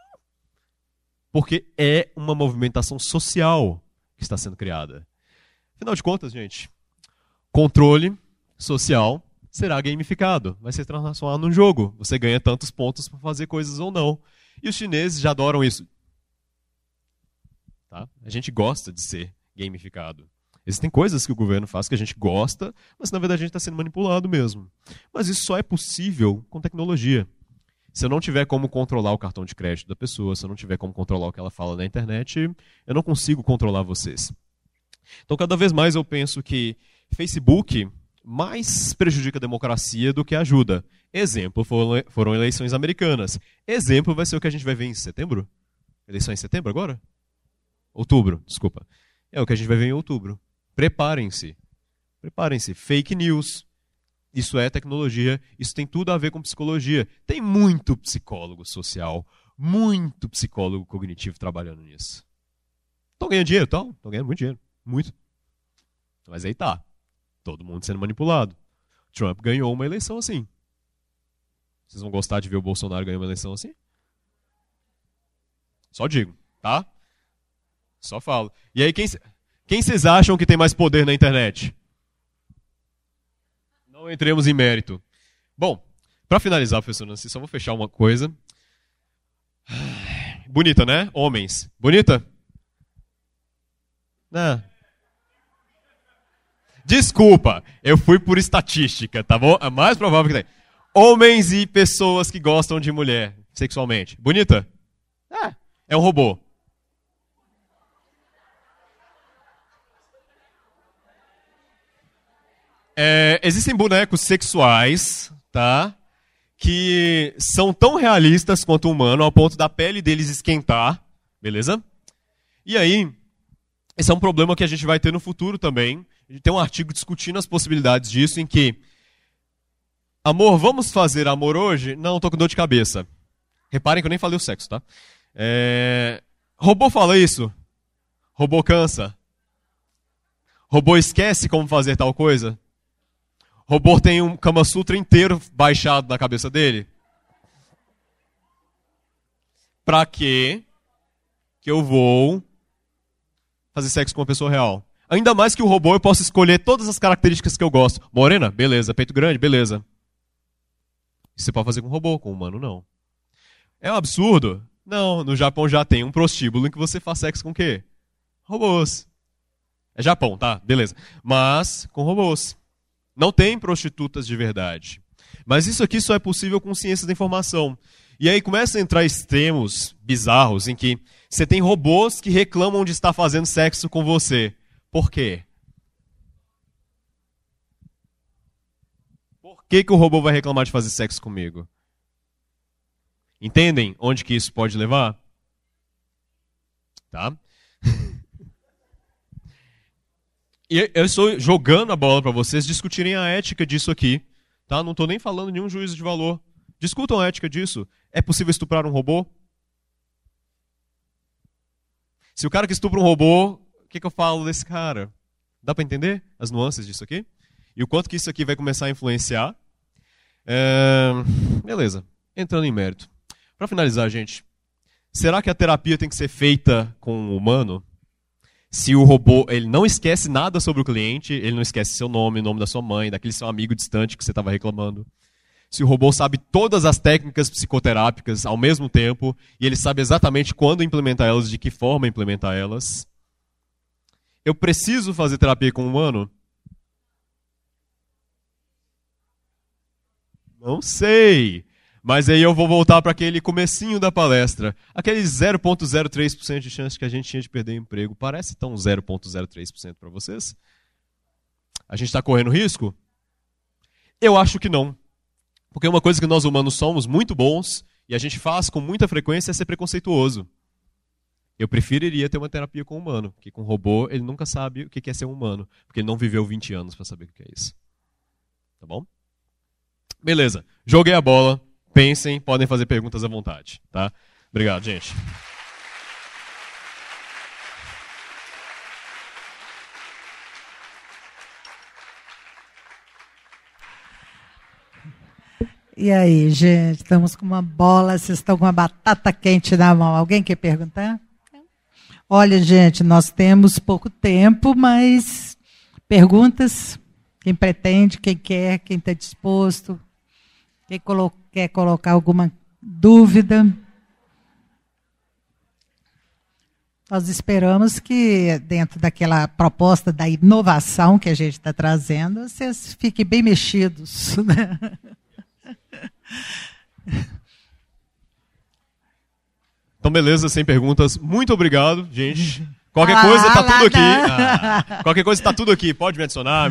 [SPEAKER 5] Porque é uma movimentação social que está sendo criada. Afinal de contas, gente, controle social será gamificado, vai ser transformado num jogo. Você ganha tantos pontos para fazer coisas ou não. E os chineses já adoram isso. Tá? A gente gosta de ser gamificado. Existem coisas que o governo faz que a gente gosta, mas na verdade a gente está sendo manipulado mesmo. Mas isso só é possível com tecnologia. Se eu não tiver como controlar o cartão de crédito da pessoa, se eu não tiver como controlar o que ela fala na internet, eu não consigo controlar vocês. Então, cada vez mais eu penso que Facebook mais prejudica a democracia do que ajuda. Exemplo foram eleições americanas. Exemplo vai ser o que a gente vai ver em setembro? Eleição em setembro agora? Outubro, desculpa. É o que a gente vai ver em outubro. Preparem-se. Preparem-se. Fake news. Isso é tecnologia. Isso tem tudo a ver com psicologia. Tem muito psicólogo social, muito psicólogo cognitivo trabalhando nisso. Estão ganhando dinheiro? Estão. Estão ganhando muito dinheiro. Muito. Mas aí tá. Todo mundo sendo manipulado. Trump ganhou uma eleição assim. Vocês vão gostar de ver o Bolsonaro ganhar uma eleição assim? Só digo, tá? Só falo. E aí, quem, quem vocês acham que tem mais poder na internet? Não entremos em mérito. Bom, para finalizar, professor Nancy, só vou fechar uma coisa. Bonita, né? Homens. Bonita? Né? Desculpa, eu fui por estatística, tá bom? É mais provável que tem. Homens e pessoas que gostam de mulher sexualmente. Bonita? É, é um robô. É, existem bonecos sexuais, tá? Que são tão realistas quanto o humano, ao ponto da pele deles esquentar, beleza? E aí, esse é um problema que a gente vai ter no futuro também. A gente tem um artigo discutindo as possibilidades disso, em que, amor, vamos fazer amor hoje? Não, tô com dor de cabeça. Reparem que eu nem falei o sexo, tá? É... Robô fala isso? Robô cansa? Robô esquece como fazer tal coisa? Robô tem um Kama Sutra inteiro baixado na cabeça dele? Pra quê que eu vou fazer sexo com uma pessoa real? Ainda mais que o robô eu posso escolher todas as características que eu gosto. Morena? Beleza. Peito grande? Beleza. Isso você pode fazer com robô, com um humano não. É um absurdo? Não, no Japão já tem um prostíbulo em que você faz sexo com o quê? Robôs. É Japão, tá? Beleza. Mas com robôs. Não tem prostitutas de verdade. Mas isso aqui só é possível com ciência da informação. E aí começa a entrar extremos bizarros em que você tem robôs que reclamam de estar fazendo sexo com você. Por quê? Por que, que o robô vai reclamar de fazer sexo comigo? Entendem onde que isso pode levar? Tá? E eu estou jogando a bola para vocês discutirem a ética disso aqui. Tá? Não estou nem falando nenhum juízo de valor. Discutam a ética disso. É possível estuprar um robô? Se o cara que estupra um robô, o que, que eu falo desse cara? Dá para entender as nuances disso aqui? E o quanto que isso aqui vai começar a influenciar? É... Beleza. Entrando em mérito. Para finalizar, gente, será que a terapia tem que ser feita com um humano? Se o robô ele não esquece nada sobre o cliente, ele não esquece seu nome, o nome da sua mãe, daquele seu amigo distante que você estava reclamando. Se o robô sabe todas as técnicas psicoterápicas ao mesmo tempo e ele sabe exatamente quando implementar elas, de que forma implementar elas. Eu preciso fazer terapia com um humano? Não sei. Mas aí eu vou voltar para aquele comecinho da palestra. Aquele 0,03% de chance que a gente tinha de perder o emprego. Parece tão 0,03% para vocês? A gente está correndo risco? Eu acho que não. Porque uma coisa que nós humanos somos muito bons e a gente faz com muita frequência é ser preconceituoso. Eu preferiria ter uma terapia com um humano, porque com um robô ele nunca sabe o que é ser um humano, porque ele não viveu 20 anos para saber o que é isso. Tá bom? Beleza. Joguei a bola. Pensem, podem fazer perguntas à vontade, tá? Obrigado, gente.
[SPEAKER 2] E aí, gente, estamos com uma bola, vocês estão com uma batata quente na mão. Alguém quer perguntar? Olha, gente, nós temos pouco tempo, mas perguntas? Quem pretende, quem quer, quem está disposto? Quem colocou? quer colocar alguma dúvida? Nós esperamos que, dentro daquela proposta da inovação que a gente está trazendo, vocês fiquem bem mexidos. Né?
[SPEAKER 5] Então, beleza, sem perguntas. Muito obrigado, gente. Qualquer ah, coisa tá tudo aqui. Ah, qualquer coisa tá tudo aqui. Pode me adicionar.